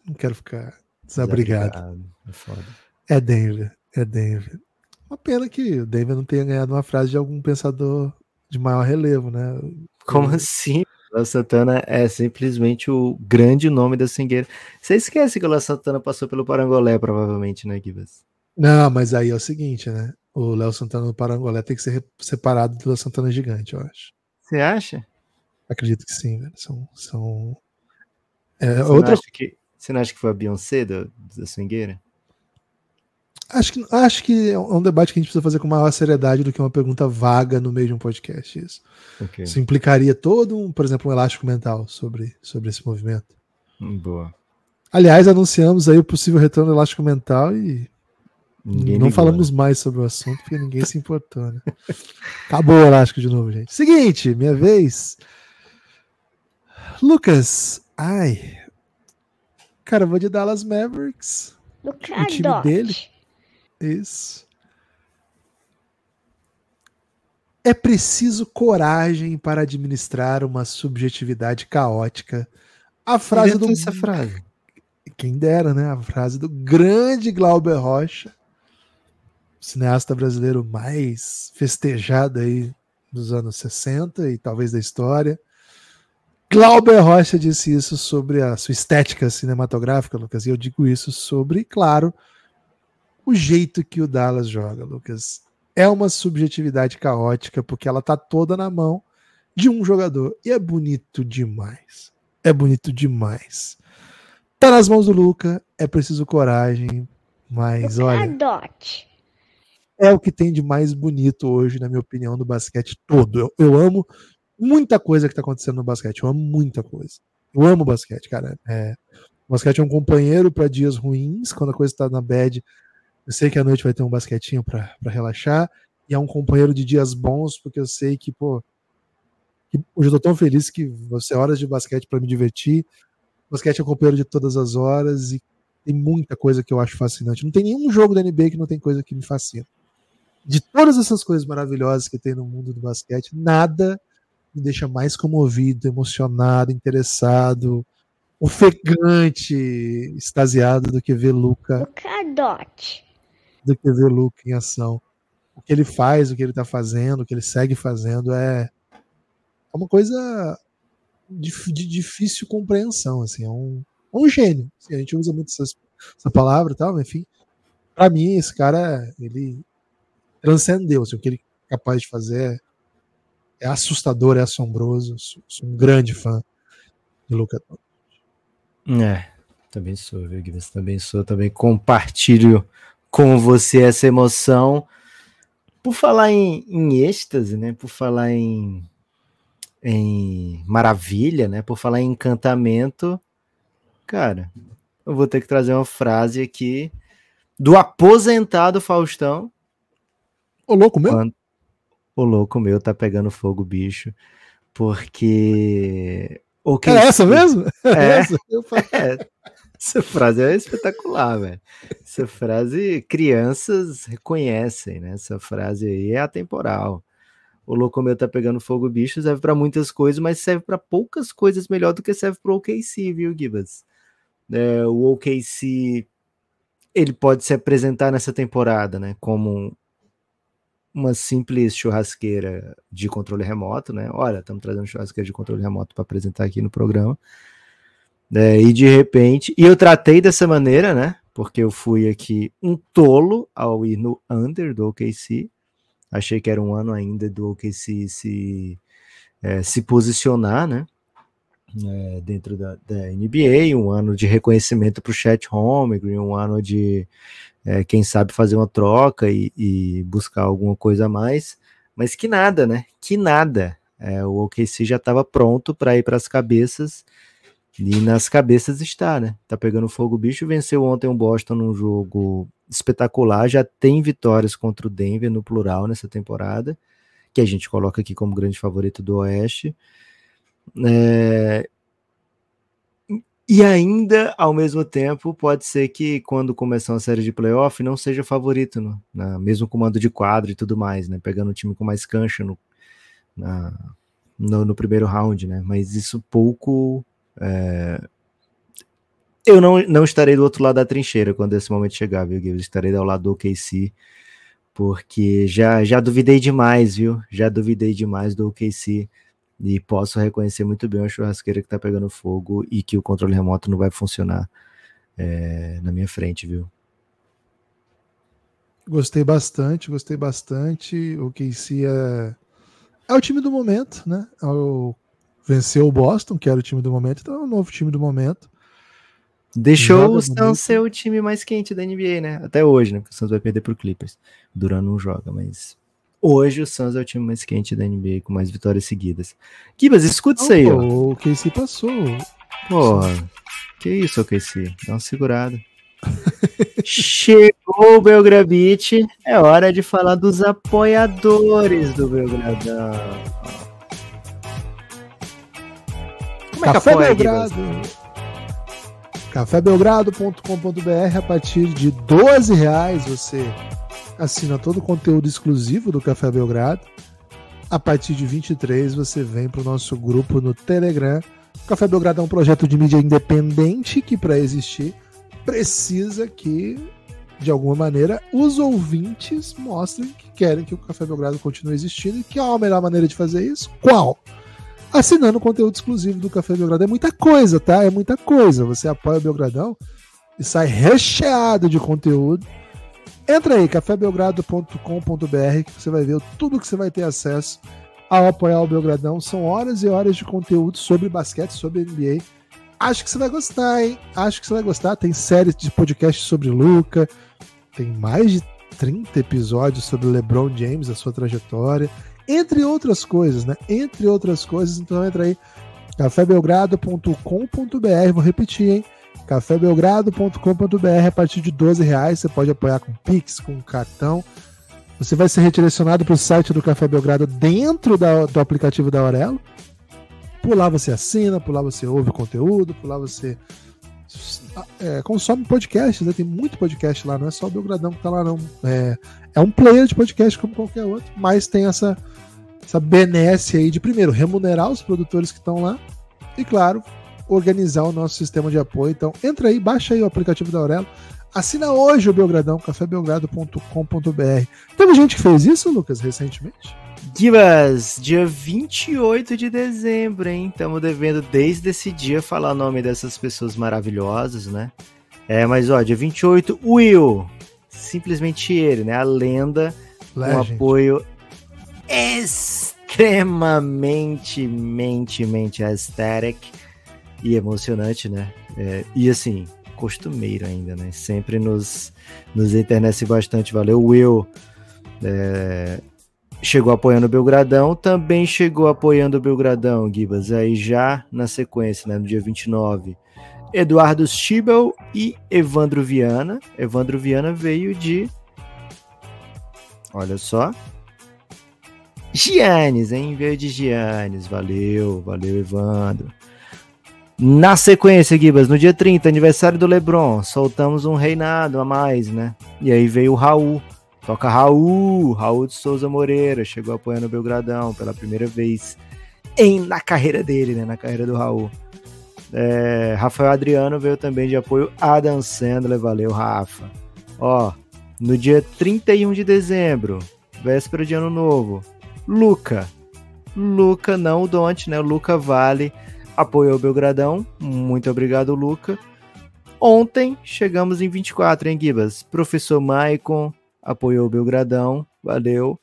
Não quero ficar desabrigado. desabrigado. É, é Denver, é Denver. Uma pena que o Denver não tenha ganhado uma frase de algum pensador de maior relevo, né? Como assim? Léo Santana é simplesmente o grande nome da Singueira. Você esquece que o Léo Santana passou pelo Parangolé, provavelmente, né, Gibas? Não, mas aí é o seguinte, né? O Léo Santana do Parangolé tem que ser separado do Léo Santana Gigante, eu acho. Você acha? Acredito que sim, velho. São. são... É, você, outra... não que, você não acha que foi a Beyoncé da, da Swingueira? Acho que, acho que é um debate que a gente precisa fazer com maior seriedade do que uma pergunta vaga no meio de um podcast. Isso, okay. isso implicaria todo, um, por exemplo, um elástico mental sobre, sobre esse movimento. Boa. Aliás, anunciamos aí o possível retorno do elástico mental e ninguém não falamos né? mais sobre o assunto porque ninguém se importou. Né? Acabou o elástico de novo, gente. Seguinte, minha vez. Lucas, ai. Cara, eu vou de Dallas Mavericks. o time dele. Isso. É preciso coragem para administrar uma subjetividade caótica. A frase do. Essa frase. Quem dera, né? A frase do grande Glauber Rocha, cineasta brasileiro mais festejado aí dos anos 60 e talvez da história. Glauber Rocha disse isso sobre a sua estética cinematográfica, Lucas, e eu digo isso sobre, claro, o jeito que o Dallas joga, Lucas. É uma subjetividade caótica, porque ela tá toda na mão de um jogador. E é bonito demais. É bonito demais. Tá nas mãos do Luca, é preciso coragem, mas olha. É o que tem de mais bonito hoje, na minha opinião, no basquete todo. Eu, eu amo muita coisa que tá acontecendo no basquete. Eu amo muita coisa. Eu amo basquete, cara. É, o basquete é um companheiro para dias ruins, quando a coisa tá na bad, eu sei que à noite vai ter um basquetinho para relaxar. E é um companheiro de dias bons, porque eu sei que, pô, que hoje eu tô tão feliz que você horas de basquete para me divertir. O basquete é um companheiro de todas as horas e tem muita coisa que eu acho fascinante. Não tem nenhum jogo da NBA que não tem coisa que me fascina. De todas essas coisas maravilhosas que tem no mundo do basquete, nada me deixa mais comovido, emocionado, interessado, ofegante, extasiado do que ver Luca. Luca do que ver Luke em ação. O que ele faz, o que ele tá fazendo, o que ele segue fazendo é, é uma coisa de, de difícil compreensão, assim, é um, é um gênio. Assim, a gente usa muito essa, essa palavra e tal, enfim. Para mim, esse cara, ele transcendeu, assim, o que ele é capaz de fazer é, é assustador, é assombroso. Sou, sou, um grande fã de Luca. É, também sou, viu, Guilherme? Também sou, também compartilho com você essa emoção. Por falar em, em êxtase, né? Por falar em, em maravilha, né? Por falar em encantamento, cara, eu vou ter que trazer uma frase aqui do aposentado Faustão. O louco meu? Quando... O louco meu tá pegando fogo, bicho. Porque. O que é essa mesmo? É, é, essa? é, essa frase é espetacular, velho. Essa frase crianças reconhecem, né? Essa frase aí é atemporal. O louco meu tá pegando fogo, bicho, serve para muitas coisas, mas serve para poucas coisas melhor do que serve pro OKC, viu, Gibas? É, o OKC ele pode se apresentar nessa temporada, né, como uma simples churrasqueira de controle remoto, né? Olha, estamos trazendo churrasqueira de controle remoto para apresentar aqui no programa. É, e de repente, e eu tratei dessa maneira, né? Porque eu fui aqui um tolo ao ir no under do OKC. Achei que era um ano ainda do OKC se, é, se posicionar, né? É, dentro da, da, NBA, um ano de reconhecimento para o Chat Holmgren, um ano de, é, quem sabe, fazer uma troca e, e, buscar alguma coisa a mais, mas que nada, né? Que nada. É, o OKC já estava pronto para ir para as cabeças E nas cabeças está, né? Tá pegando fogo o bicho, venceu ontem o Boston num jogo espetacular, já tem vitórias contra o Denver no plural nessa temporada, que a gente coloca aqui como grande favorito do Oeste. É... E ainda, ao mesmo tempo, pode ser que quando começar uma série de playoff não seja favorito, no, na, mesmo comando de quadro e tudo mais, né? Pegando um time com mais cancha no, na, no, no primeiro round, né? Mas isso pouco é... Eu não, não estarei do outro lado da trincheira quando esse momento chegar, viu, Gui? estarei ao lado do OKC, porque já, já duvidei demais, viu? Já duvidei demais do OKC e posso reconhecer muito bem uma churrasqueira que tá pegando fogo e que o controle remoto não vai funcionar é, na minha frente, viu? Gostei bastante, gostei bastante. O KC é, é o time do momento, né? É o venceu o Boston, que era o time do momento, então é o novo time do momento. Deixou joga o Suns ser o time mais quente da NBA, né? Até hoje, né? Porque o Suns vai perder pro Clippers. Durando não joga, mas hoje o Suns é o time mais quente da NBA, com mais vitórias seguidas. Kibas, escuta isso aí, ó. O KC passou. Pô, que isso, KC? Dá uma segurada. Chegou o Belgrabit, é hora de falar dos apoiadores do Belgradão. Como é Café que Belgrado. Cafébelgrado.com.br a partir de 12 reais você assina todo o conteúdo exclusivo do Café Belgrado. A partir de 23 você vem para o nosso grupo no Telegram. O Café Belgrado é um projeto de mídia independente que para existir precisa que de alguma maneira os ouvintes mostrem que querem que o Café Belgrado continue existindo e que é a melhor maneira de fazer isso. Qual? assinando o conteúdo exclusivo do Café Belgrado. É muita coisa, tá? É muita coisa. Você apoia o Belgradão e sai recheado de conteúdo. Entra aí, cafébelgrado.com.br, que você vai ver tudo que você vai ter acesso ao apoiar o Belgradão. São horas e horas de conteúdo sobre basquete, sobre NBA. Acho que você vai gostar, hein? Acho que você vai gostar. Tem séries de podcast sobre Luca, tem mais de 30 episódios sobre LeBron James, a sua trajetória entre outras coisas, né? Entre outras coisas, então entra aí cafébelgrado.com.br, vou repetir, hein? cafébelgrado.com.br a partir de 12 reais, você pode apoiar com Pix, com cartão. Você vai ser redirecionado para o site do Café Belgrado dentro da, do aplicativo da Aurelo. Por lá você assina, por lá você ouve conteúdo, por lá você é, consome podcasts, né? tem muito podcast lá, não é só o Belgradão que tá lá, não. É, é um player de podcast como qualquer outro, mas tem essa, essa benesse aí de, primeiro, remunerar os produtores que estão lá e, claro, organizar o nosso sistema de apoio. Então, entra aí, baixa aí o aplicativo da Aurelo, assina hoje o Belgradão, cafébelgrado.com.br. Teve gente que fez isso, Lucas, recentemente? Gibas, dia 28 de dezembro, hein? Estamos devendo desde esse dia falar o nome dessas pessoas maravilhosas, né? É, mas ó, dia 28, Will, simplesmente ele, né? A lenda, Legend. um apoio extremamente, mente, mente aesthetic e emocionante, né? É, e assim, costumeiro ainda, né? Sempre nos, nos internece bastante. Valeu, Will. É, chegou apoiando o Belgradão, também chegou apoiando o Belgradão, Gibas, aí já na sequência, né, no dia 29. Eduardo Schibel e Evandro Viana. Evandro Viana veio de. Olha só. Giannis, hein? Veio de Giannis. Valeu, valeu, Evandro. Na sequência, Gibas, no dia 30, aniversário do Lebron, soltamos um reinado a mais, né? E aí veio o Raul Toca Raul, Raul de Souza Moreira, chegou apoiando o Belgradão pela primeira vez em, na carreira dele, né, na carreira do Raul. É, Rafael Adriano veio também de apoio Adam Sandler, valeu Rafa. Ó, no dia 31 de dezembro, véspera de ano novo, Luca, Luca, não o Donte, né, o Luca Vale apoiou o Belgradão, muito obrigado Luca. Ontem chegamos em 24, hein, Gibas? Professor Maicon, apoiou o Belgradão, valeu.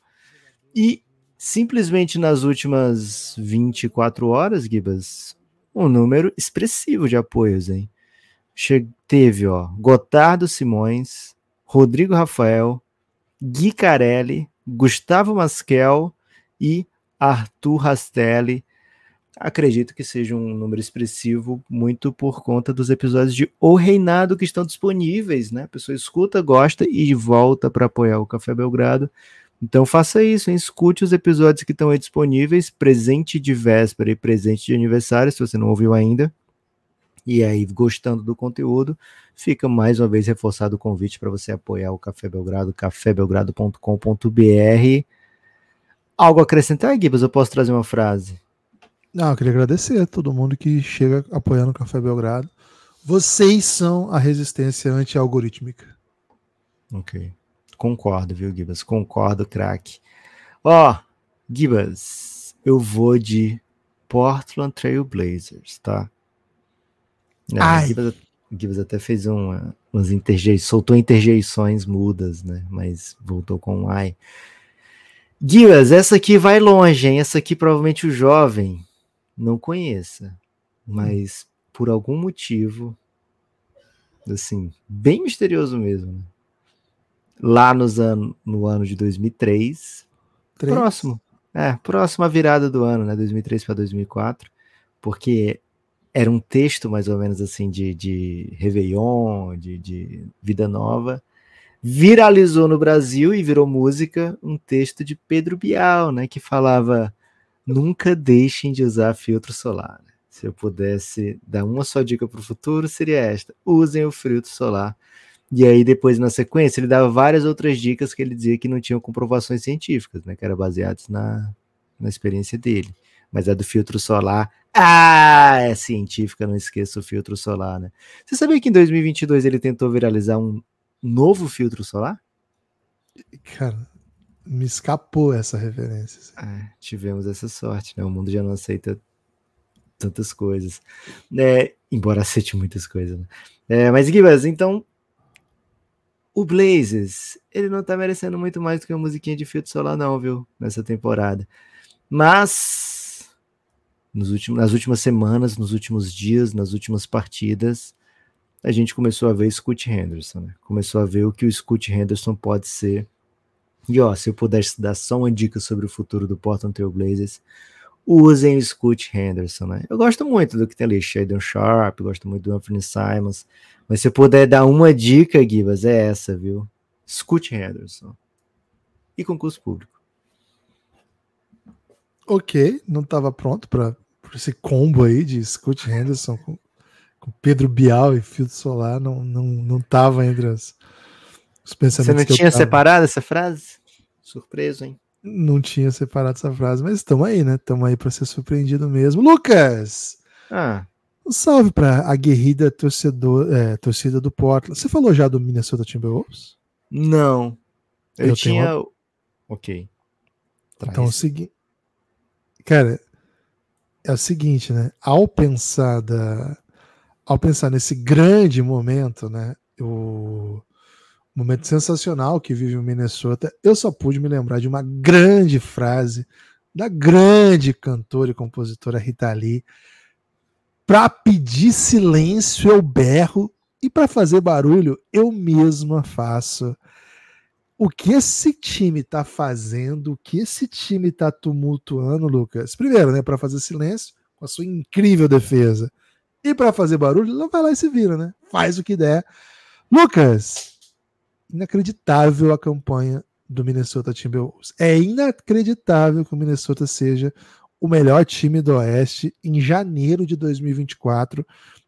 E simplesmente nas últimas 24 horas, Gibas, um número expressivo de apoios, hein? Che teve, ó, Gotardo Simões, Rodrigo Rafael, Gui Carelli, Gustavo Masquel e Arthur Rastelli acredito que seja um número expressivo muito por conta dos episódios de O Reinado que estão disponíveis, né? A pessoa escuta, gosta e volta para apoiar o Café Belgrado. Então faça isso, hein? escute os episódios que estão aí disponíveis, presente de véspera e presente de aniversário, se você não ouviu ainda. E aí, gostando do conteúdo, fica mais uma vez reforçado o convite para você apoiar o Café Belgrado, cafébelgrado.com.br. Algo a acrescentar, Gibas? Eu posso trazer uma frase? Não, eu queria agradecer a todo mundo que chega apoiando o Café Belgrado. Vocês são a resistência anti-algorítmica. Ok. Concordo, viu, Gibas? Concordo, craque. Ó, Gibas, eu vou de Portland Trail Blazers, tá? É, Gibas, Gibas até fez uma, umas interjeições, soltou interjeições mudas, né? Mas voltou com um ai. Gibas, essa aqui vai longe, hein? Essa aqui provavelmente o jovem não conheça, mas por algum motivo, assim, bem misterioso mesmo, né? lá nos an no ano de 2003, Três. próximo, é, próxima virada do ano, né, 2003 para 2004, porque era um texto mais ou menos assim de, de Réveillon, de, de Vida Nova, viralizou no Brasil e virou música um texto de Pedro Bial, né, que falava nunca deixem de usar filtro solar. Né? Se eu pudesse dar uma só dica para o futuro, seria esta: usem o filtro solar. E aí, depois, na sequência, ele dava várias outras dicas que ele dizia que não tinham comprovações científicas, né? Que eram baseadas na, na experiência dele. Mas a do filtro solar, ah, é científica, não esqueça o filtro solar, né? Você sabia que em 2022 ele tentou viralizar um novo filtro solar? Cara, me escapou essa referência. É, tivemos essa sorte, né? O mundo já não aceita tantas coisas, é, embora aceite muitas coisas. Né? É, mas Gibas, então o Blazes, ele não tá merecendo muito mais do que uma musiquinha de filtro solar, não, viu? Nessa temporada. Mas nos últimos, nas últimas semanas, nos últimos dias, nas últimas partidas, a gente começou a ver Scott Henderson, né? Começou a ver o que o Scott Henderson pode ser e ó, se eu pudesse dar só uma dica sobre o futuro do Portland Trail Blazers, usem o Scoot Henderson, né? Eu gosto muito do que tem ali, Shadon Sharp, gosto muito do Anthony Simons, mas se eu puder dar uma dica, Givas, é essa, viu? Scoot Henderson. E concurso público. Ok, não estava pronto para esse combo aí de Scoot Henderson com, com Pedro Bial e Filtro Solar, não, não, não tava entre as, os pensamentos. Você não tinha separado essa frase? Surpreso, hein? Não tinha separado essa frase, mas estamos aí, né? Estamos aí para ser surpreendido mesmo. Lucas! Ah. Um salve para a guerrida torcedor, é, torcida do Portland. Você falou já do Minnesota Timberwolves? Não. Eu, Eu tinha. Uma... Ok. Traz. Então é o seguinte. Cara, é o seguinte, né? Ao pensar da. Ao pensar nesse grande momento, né? O momento sensacional que vive o Minnesota, eu só pude me lembrar de uma grande frase da grande cantora e compositora Rita Lee. Para pedir silêncio eu berro e para fazer barulho eu mesma faço. O que esse time tá fazendo, o que esse time tá tumultuando, Lucas? Primeiro, né, para fazer silêncio com a sua incrível defesa. E para fazer barulho, ela vai lá e se vira, né? Faz o que der. Lucas, inacreditável a campanha do Minnesota Timberwolves. É inacreditável que o Minnesota seja o melhor time do Oeste em janeiro de 2024.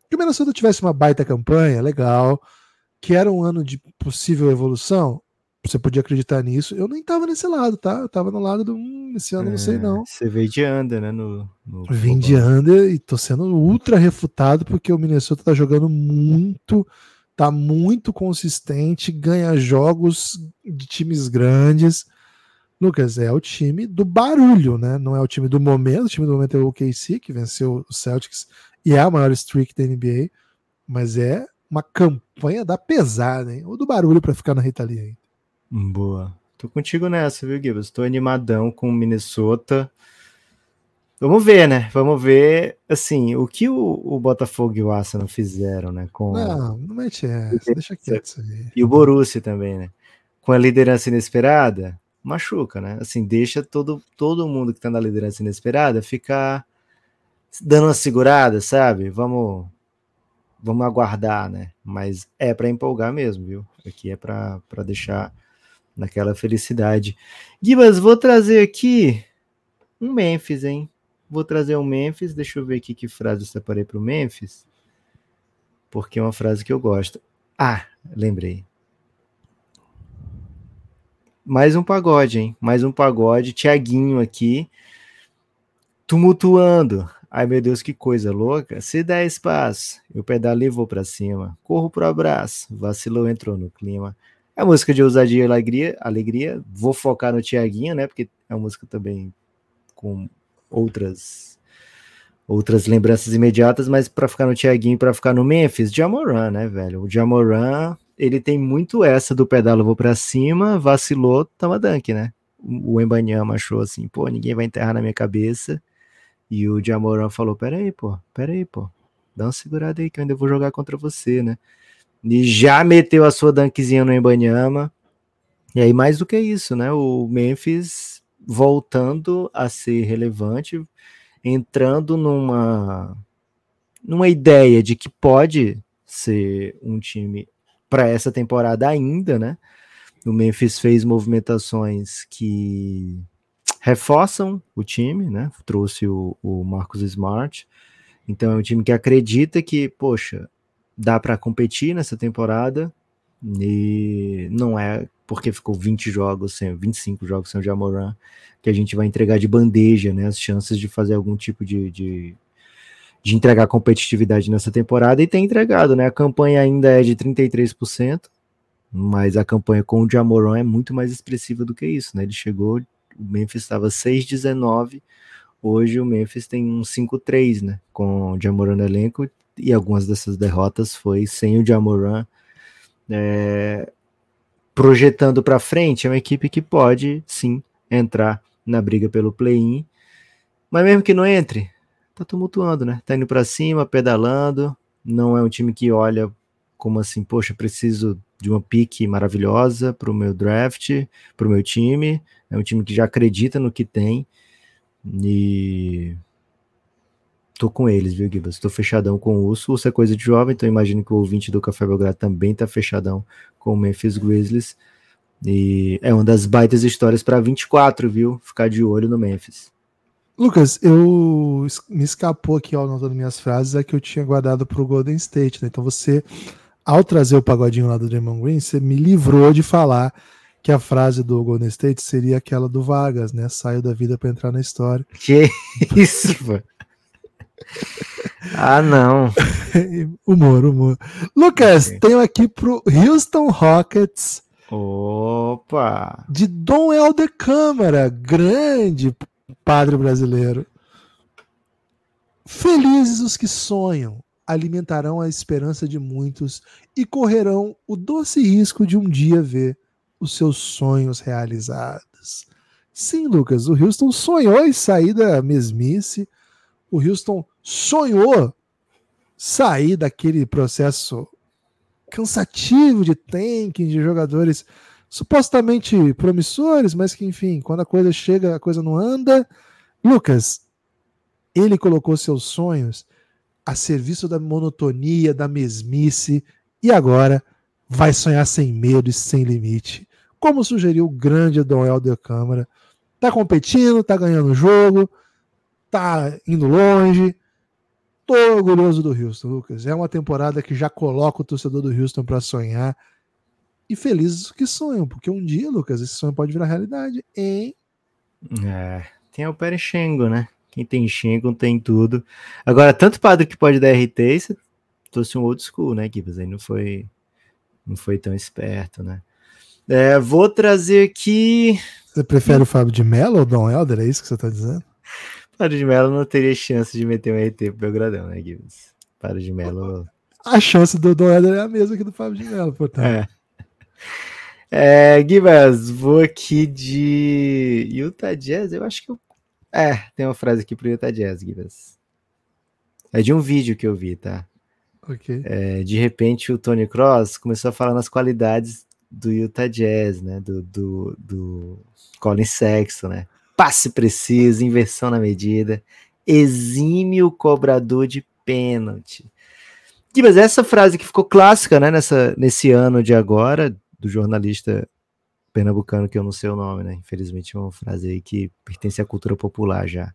Que o Minnesota tivesse uma baita campanha, legal. Que era um ano de possível evolução, você podia acreditar nisso. Eu nem tava nesse lado, tá? Eu tava no lado do. Hum, esse ano é, não sei é, não. Você veio de under, né? No, no Vim de under e tô sendo ultra refutado porque o Minnesota tá jogando muito tá muito consistente, ganha jogos de times grandes. Lucas, é o time do barulho, né? Não é o time do momento. O time do momento é o OKC, que venceu o Celtics e é a maior streak da NBA, mas é uma campanha da pesada, hein? Ou do barulho para ficar na Rita ainda. Boa. Tô contigo nessa, viu, Gibbs? Tô animadão com o Minnesota. Vamos ver, né? Vamos ver, assim, o que o, o Botafogo e o Arsenal fizeram, né? Com... Não, não mete essa, deixa quieto isso aí. E o Borussia também, né? Com a liderança inesperada, machuca, né? Assim, deixa todo, todo mundo que tá na liderança inesperada ficar dando uma segurada, sabe? Vamos vamos aguardar, né? Mas é para empolgar mesmo, viu? Aqui é para deixar naquela felicidade. Gibas, vou trazer aqui um Memphis, hein? Vou trazer um Memphis, deixa eu ver aqui que frase eu separei para o Memphis, porque é uma frase que eu gosto. Ah, lembrei. Mais um pagode, hein? Mais um pagode. Tiaguinho aqui, tumultuando. Ai meu Deus, que coisa louca. Se der espaço, eu pedalei e vou pra cima. Corro pro abraço, vacilou, entrou no clima. É música de ousadia e alegria, alegria. Vou focar no Tiaguinho, né? Porque é uma música também com outras outras lembranças imediatas, mas para ficar no Tiaguinho, para ficar no Memphis, Jamoran, né, velho? O Jamoran, ele tem muito essa do pedalo vou para cima, vacilou, tama dunk, né? O Embanyama achou assim, pô, ninguém vai enterrar na minha cabeça e o Jamoran falou: Peraí, pô, peraí, pô, dá uma segurada aí que eu ainda vou jogar contra você, né? E já meteu a sua dunkzinha no Embanyama. E aí, mais do que isso, né? O Memphis voltando a ser relevante, entrando numa, numa ideia de que pode ser um time para essa temporada ainda, né? O Memphis fez movimentações que reforçam o time, né? Trouxe o, o Marcos Smart. Então é um time que acredita que, poxa, dá para competir nessa temporada e não é porque ficou 20 jogos sem 25 jogos sem o Jamoran que a gente vai entregar de bandeja, né? As chances de fazer algum tipo de, de, de entregar competitividade nessa temporada e tem entregado, né? A campanha ainda é de 33%, mas a campanha com o Jamoran é muito mais expressiva do que isso, né? Ele chegou o Memphis estava 6-19, hoje o Memphis tem um 5-3, né? Com o Jamoran no elenco, e algumas dessas derrotas foi sem o Jamoran é, projetando para frente. É uma equipe que pode sim entrar na briga pelo play-in, mas mesmo que não entre, tá tumultuando, né? Tá indo para cima, pedalando. Não é um time que olha como assim, poxa, preciso de uma pique maravilhosa para o meu draft, para o meu time. É um time que já acredita no que tem. E tô com eles, viu, Gibas? Tô fechadão com o Urso. Urso é coisa de jovem, então imagino que o ouvinte do Café Belgrado também tá fechadão com o Memphis Grizzlies. E é uma das baitas histórias para 24, viu? Ficar de olho no Memphis. Lucas, eu me escapou aqui ao anotando minhas frases, é que eu tinha guardado para o Golden State, né? Então você ao trazer o pagodinho lá do Draymond Green, você me livrou de falar que a frase do Golden State seria aquela do Vargas, né? Saiu da vida para entrar na história. Que isso, pô. Ah, não. humor, humor. Lucas, okay. tenho aqui pro Houston Rockets. Opa! De Dom Helder Câmara, grande padre brasileiro. Felizes os que sonham, alimentarão a esperança de muitos e correrão o doce risco de um dia ver os seus sonhos realizados. Sim, Lucas, o Houston sonhou em sair da mesmice, o Houston sonhou sair daquele processo cansativo de tanking de jogadores supostamente promissores, mas que, enfim, quando a coisa chega, a coisa não anda. Lucas, ele colocou seus sonhos a serviço da monotonia, da mesmice, e agora vai sonhar sem medo e sem limite. Como sugeriu o grande Dom Helder Câmara. Tá competindo, tá ganhando o jogo, tá indo longe. Tô orgulhoso do Houston, Lucas. É uma temporada que já coloca o torcedor do Houston para sonhar. E felizes que sonham, porque um dia, Lucas, esse sonho pode virar realidade, hein? É, tem o Perechengo, né? Quem tem Shengon tem tudo. Agora, tanto padre que pode dar RT, você trouxe um old school, né, Gibbs? Aí não foi, não foi tão esperto, né? É, vou trazer aqui. Você prefere o Fábio de Mello ou Dom Helder? É isso que você está dizendo? Fábio de Mello não teria chance de meter um RT pro Belgradão, né, Gibbs? Fábio de Mello. A chance do Helder é a mesma que do Fábio de Mello, portanto. É. É, Gibas, vou aqui de Utah Jazz. Eu acho que eu é, tem uma frase aqui pro Utah Jazz, Gibas. É de um vídeo que eu vi, tá? Ok. É, de repente o Tony Cross começou a falar nas qualidades do Utah Jazz, né? Do, do, do Colin Sexton, né? Passe preciso, inversão na medida. exímio cobrador de pênalti. Mas essa frase que ficou clássica, né, nessa, nesse ano de agora, do jornalista pernambucano, que eu não sei o nome, né? Infelizmente é uma frase aí que pertence à cultura popular já.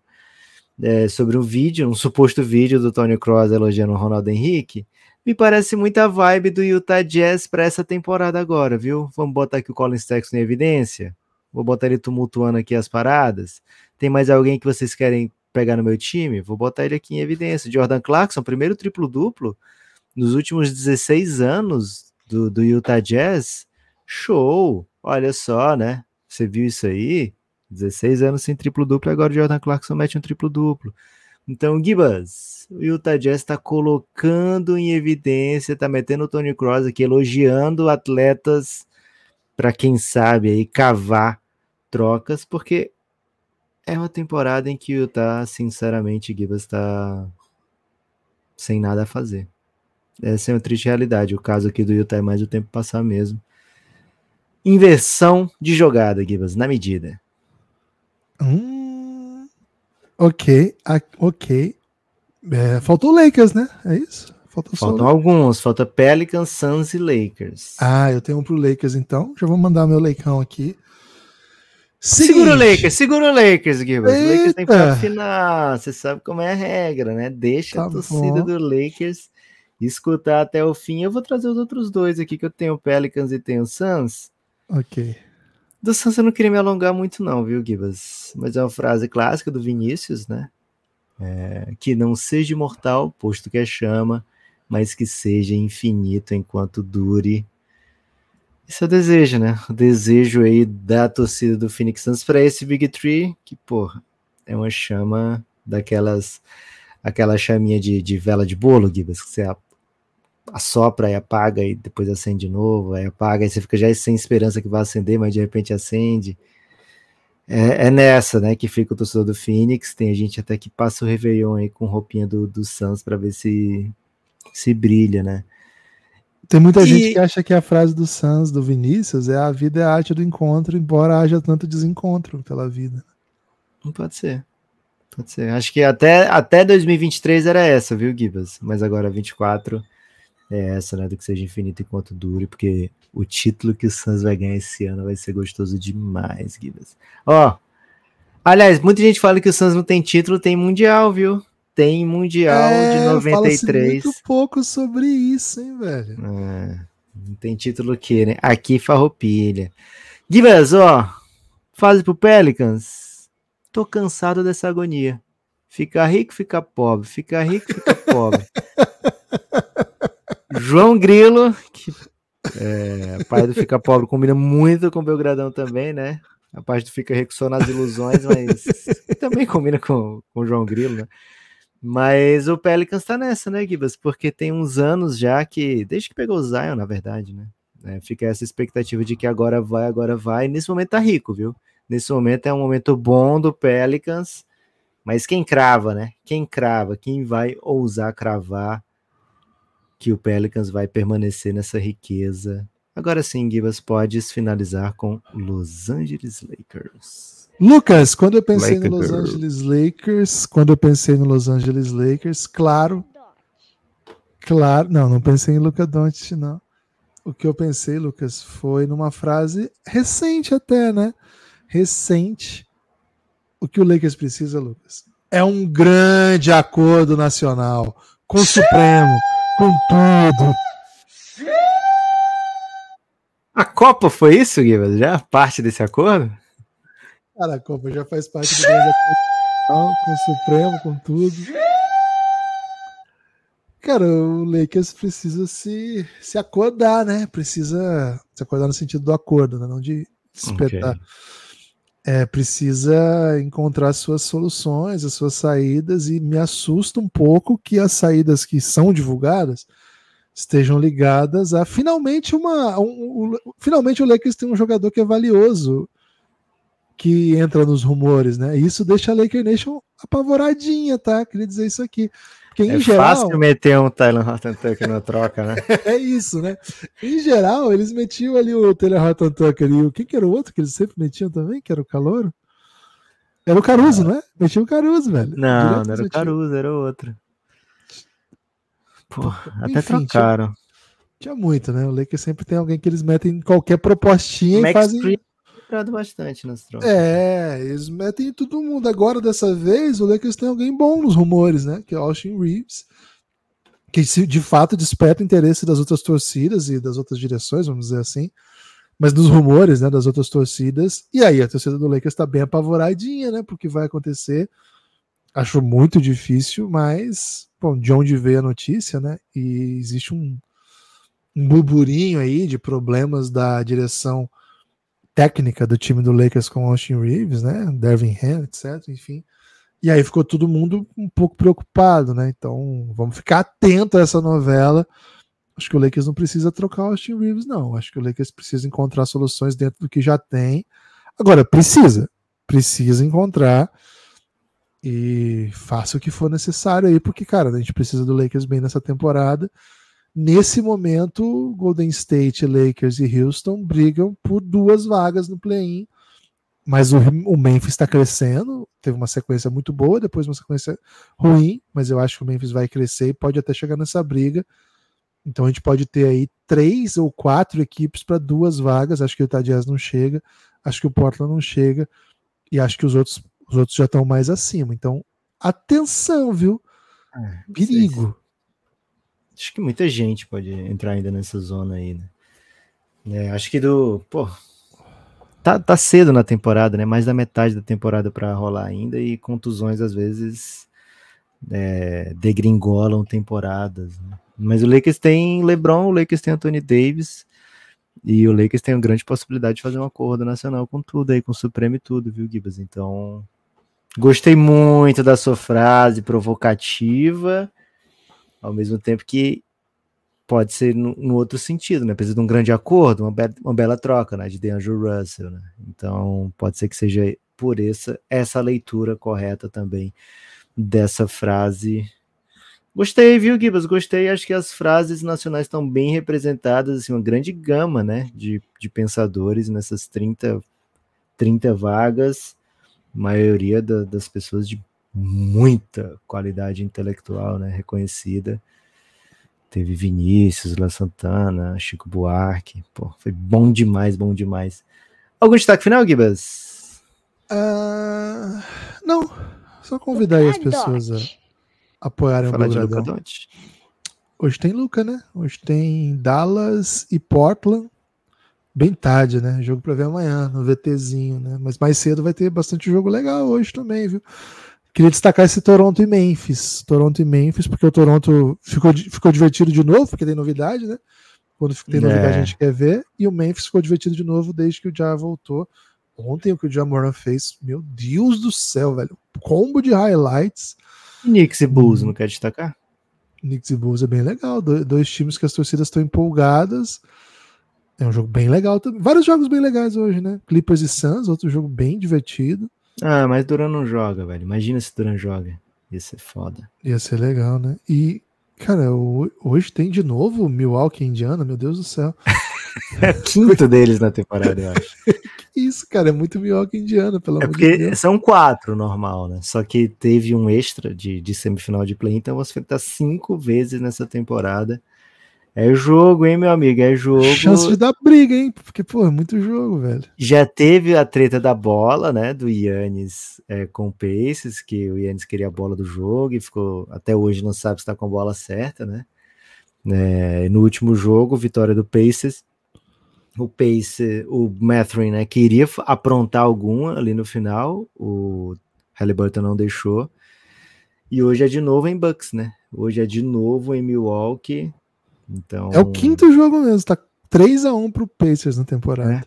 É, sobre um vídeo, um suposto vídeo do Tony Cross elogiando o Ronaldo Henrique, me parece muita vibe do Utah Jazz para essa temporada agora, viu? Vamos botar aqui o Colin Sexton em evidência? Vou botar ele tumultuando aqui as paradas. Tem mais alguém que vocês querem pegar no meu time? Vou botar ele aqui em evidência. Jordan Clarkson, primeiro triplo-duplo nos últimos 16 anos do, do Utah Jazz. Show! Olha só, né? Você viu isso aí? 16 anos sem triplo-duplo, agora o Jordan Clarkson mete um triplo-duplo. Então, Gibas, o Utah Jazz está colocando em evidência, está metendo o Tony Cross aqui, elogiando atletas para quem sabe aí cavar trocas, porque é uma temporada em que o Utah, sinceramente, Gibas está sem nada a fazer. Essa é uma triste realidade. O caso aqui do Utah é mais o tempo passar mesmo. Inversão de jogada, Gibas, na medida. Hum, ok, ok. É, faltou o Lakers, né? É isso? Faltou Faltam alguns. Falta Pelicans, Suns e Lakers. Ah, eu tenho um pro Lakers então. Já vou mandar meu leicão aqui. Seguinte. Segura o Lakers, segura o Lakers, Gilbert. O Lakers tem que final. Você sabe como é a regra, né? Deixa tá a torcida bom. do Lakers escutar até o fim. Eu vou trazer os outros dois aqui, que eu tenho o Pelicans e tenho o Suns. Ok. Do Suns eu não queria me alongar muito não, viu, Gibas? Mas é uma frase clássica do Vinícius, né? É, que não seja imortal, posto que é chama, mas que seja infinito enquanto dure. Esse é o desejo, né? O desejo aí da torcida do Phoenix Suns para esse Big Tree, que, porra, é uma chama daquelas, aquela chaminha de, de vela de bolo, Gibas, que você assopra e apaga e depois acende de novo, aí apaga, e você fica já sem esperança que vai acender, mas de repente acende. É, é, nessa, né, que fica o torcedor do Phoenix. Tem a gente até que passa o Réveillon aí com roupinha do, do Suns para ver se se brilha, né? Tem muita e... gente que acha que a frase do Suns, do Vinícius, é a vida é a arte do encontro, embora haja tanto desencontro pela vida. Não pode ser. Pode ser. Acho que até, até 2023 era essa, viu, Gibas? Mas agora 24 é essa, né? Do que seja infinito enquanto dure, porque o título que o Suns vai ganhar esse ano vai ser gostoso demais, Gibas. Ó, aliás, muita gente fala que o Suns não tem título, tem mundial, viu? Tem mundial é, de 93. muito pouco sobre isso, hein, velho? É, não tem título aqui, né? Aqui farroupilha. Gibas, ó, fase pro Pelicans. Tô cansado dessa agonia. Ficar rico, ficar pobre. Ficar rico, ficar pobre. João Grilo, que é, pai do Fica Pobre combina muito com o Belgradão também, né? A parte do Fica Rico só nas ilusões, mas também combina com, com o João Grilo, né? Mas o Pelicans tá nessa, né, Gibas? Porque tem uns anos já que, desde que pegou o Zion, na verdade, né? É, fica essa expectativa de que agora vai, agora vai. Nesse momento tá rico, viu? Nesse momento é um momento bom do Pelicans, mas quem crava, né? Quem crava, quem vai ousar cravar que o Pelicans vai permanecer nessa riqueza. Agora sim, Gibas, podes finalizar com Los Angeles Lakers. Lucas, quando eu pensei no Los Angeles Lakers, quando eu pensei no Los Angeles Lakers, claro, claro, não, não pensei em Luca Doncic, não. O que eu pensei, Lucas, foi numa frase recente até, né? Recente. O que o Lakers precisa, Lucas, é um grande acordo nacional com o Supremo com tudo. A Copa foi isso, Guilherme? Já parte desse acordo? Cara, a Copa já faz parte do grande acordo com o Supremo, com tudo. Cara, o Lakers precisa se, se acordar, né? Precisa se acordar no sentido do acordo, né? não de espetar. Okay. É, precisa encontrar suas soluções, as suas saídas, e me assusta um pouco que as saídas que são divulgadas estejam ligadas a finalmente uma. Um, um, finalmente o Lakers tem um jogador que é valioso que entra nos rumores, né? E isso deixa a Laker Nation apavoradinha, tá? Queria dizer isso aqui. Porque, é geral, fácil meter um Tyler Horton Tucker na troca, né? é isso, né? Em geral, eles metiam ali o Taylor Horton Tucker e o quem que era o outro que eles sempre metiam também, que era o Calouro? Era o Caruso, não é? Metia o Caruso, velho. Não, Direto não era o. Caruso, era outro. Pô, até Enfim, trocaram. Tinha muito, né? O Lakers sempre tem alguém que eles metem em qualquer propostinha e Max fazem. Green entrado bastante nas trocas. É, eles metem em todo mundo. Agora, dessa vez, o Lakers tem alguém bom nos rumores, né? Que é o Austin Reeves. Que de fato desperta o interesse das outras torcidas e das outras direções, vamos dizer assim. Mas dos rumores, né? Das outras torcidas. E aí, a torcida do Lakers tá bem apavoradinha, né? Porque vai acontecer. Acho muito difícil, mas, bom, de onde veio a notícia, né? E existe um, um burburinho aí de problemas da direção técnica do time do Lakers com Austin Reeves, né? Devin Ham, etc. Enfim. E aí ficou todo mundo um pouco preocupado, né? Então vamos ficar atento a essa novela. Acho que o Lakers não precisa trocar o Austin Reeves, não. Acho que o Lakers precisa encontrar soluções dentro do que já tem. Agora, precisa. Precisa encontrar. E faça o que for necessário aí, porque, cara, a gente precisa do Lakers bem nessa temporada. Nesse momento, Golden State, Lakers e Houston brigam por duas vagas no play-in. Mas o, o Memphis está crescendo, teve uma sequência muito boa, depois uma sequência ruim, mas eu acho que o Memphis vai crescer e pode até chegar nessa briga. Então a gente pode ter aí três ou quatro equipes para duas vagas. Acho que o Jazz não chega, acho que o Portland não chega, e acho que os outros, os outros já estão mais acima. Então, atenção, viu? Perigo. Acho que muita gente pode entrar ainda nessa zona aí, né? É, acho que do. Pô. Tá, tá cedo na temporada, né? Mais da metade da temporada para rolar ainda, e contusões às vezes é, degringolam temporadas. Né? Mas o Lakers tem LeBron, o Lakers tem Anthony Davis, e o Lakers tem uma grande possibilidade de fazer um acordo nacional com tudo aí, com o Supremo e tudo, viu, Gibas? Então, gostei muito da sua frase provocativa ao mesmo tempo que pode ser no, no, outro sentido, né? Precisa de um grande acordo, uma, be uma bela troca, né? De DeAngelo Russell, né? Então pode ser que seja por essa essa leitura correta também dessa frase. Gostei, viu, Gibas? Gostei. Acho que as frases nacionais estão bem representadas, assim, uma grande gama, né? De, de pensadores nessas 30, 30 vagas, maioria da, das pessoas de muita qualidade intelectual, né, reconhecida. Teve Vinícius, La Santana, Chico Buarque. Pô, foi bom demais, bom demais. Algum destaque final, Gibas? Uh, não, só convidar aí as pessoas a apoiarem Falar o Belgradão. Hoje tem Luca, né? Hoje tem Dallas e Portland. Bem tarde, né? Jogo para ver amanhã, no VTzinho, né? Mas mais cedo vai ter bastante jogo legal hoje também, viu? Queria destacar esse Toronto e Memphis. Toronto e Memphis, porque o Toronto ficou, ficou divertido de novo, porque tem novidade, né? Quando tem novidade É. a gente quer ver. E o Memphis ficou divertido de novo desde que o Ja voltou. Ontem o que o Jamoran fez, meu Deus do céu, velho. Combo de highlights. Knicks e Bulls, não quer destacar? Knicks e Bulls é bem legal. Do- Dois times que as torcidas estão empolgadas. É um jogo bem legal também. Vários jogos bem legais hoje, né? Clippers e Suns, outro jogo bem divertido. Ah, mas Duran não joga, velho. Imagina se Duran joga. Ia ser foda. Ia ser legal, né? E, cara, ho- hoje tem de novo Milwaukee Indiana, meu Deus do céu. É quinto deles na temporada, eu acho. Isso, cara, é muito Milwaukee Indiana, pelo É amor de porque Deus. são quatro normal, né? Só que teve um extra de, de semifinal de play, então você tá cinco vezes nessa temporada. É jogo, hein, meu amigo? É jogo. Chance de dar briga, hein? Porque, pô, é muito jogo, velho. Já teve a treta da bola, né? Do Yannis é, com o Pacers, que o Yannis queria a bola do jogo e ficou até hoje não sabe se tá com a bola certa, né? É, no último jogo, vitória do Pacers. O Pacer, o Mathurin, né, queria aprontar alguma ali no final, o Halliburton não deixou. E hoje é de novo em Bucks, né? Hoje é de novo em Milwaukee. Então, É o quinto jogo mesmo, tá 3x1 pro Pacers na temporada.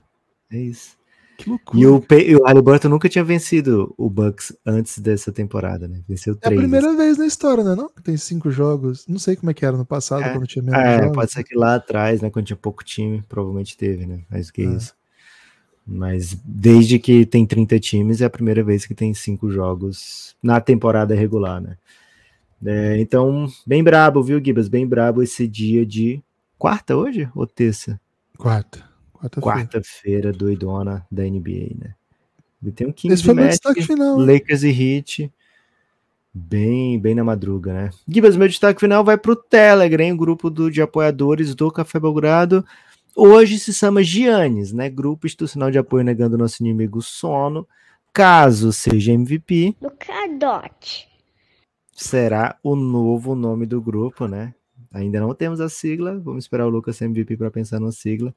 é isso. Que loucura. E o, e o Halliburton nunca tinha vencido o Bucks antes dessa temporada, né? Venceu É a três. primeira vez na história, né? Não? Tem cinco jogos. Não sei como é que era no passado, É. quando tinha menos É, jogos. pode ser que lá atrás, né, quando tinha pouco time, provavelmente teve, né? Mais que É. isso. Mas desde que tem 30 times, é a primeira vez que tem cinco jogos na temporada regular, né? É, então, bem brabo, viu, Gibas? Bem brabo esse dia de quarta hoje ou terça? Quarta. Quarta-feira. Quarta-feira doidona da NBA, né? Ele tem um Kings Esse foi meu destaque final. né? Lakers e Heat. Bem, bem na madruga, né? Gibas, meu destaque final vai para o Telegram, hein, grupo do, de apoiadores do Café Belgrado. Hoje se chama Giannis, né? Grupo institucional de apoio negando nosso inimigo sono. Caso seja MVP, Luca Dot. Será o novo nome do grupo, né? Ainda não temos a sigla, vamos esperar o Lucas MVP para pensar na sigla.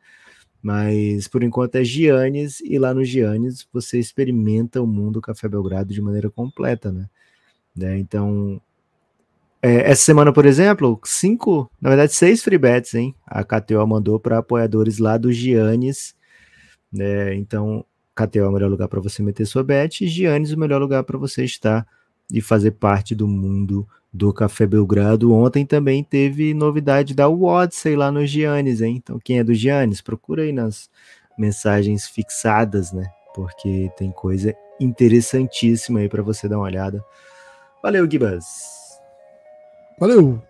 Mas por enquanto é Giannis, e lá no Giannis você experimenta o mundo Café Belgrado de maneira completa, né? né? Então, é, essa semana, por exemplo, cinco, na verdade, seis free bets, hein? A KTO mandou para apoiadores lá do Giannis, né? Então, KTO é o melhor lugar para você meter sua bet, e Giannis é o melhor lugar para você estar e fazer parte do mundo do Café Belgrado. Ontem também teve novidade da Odyssey lá no Giannis, hein? Então, quem é do Giannis, procura aí nas mensagens fixadas, né? Porque tem coisa interessantíssima aí para você dar uma olhada. Valeu, Gibas! Valeu!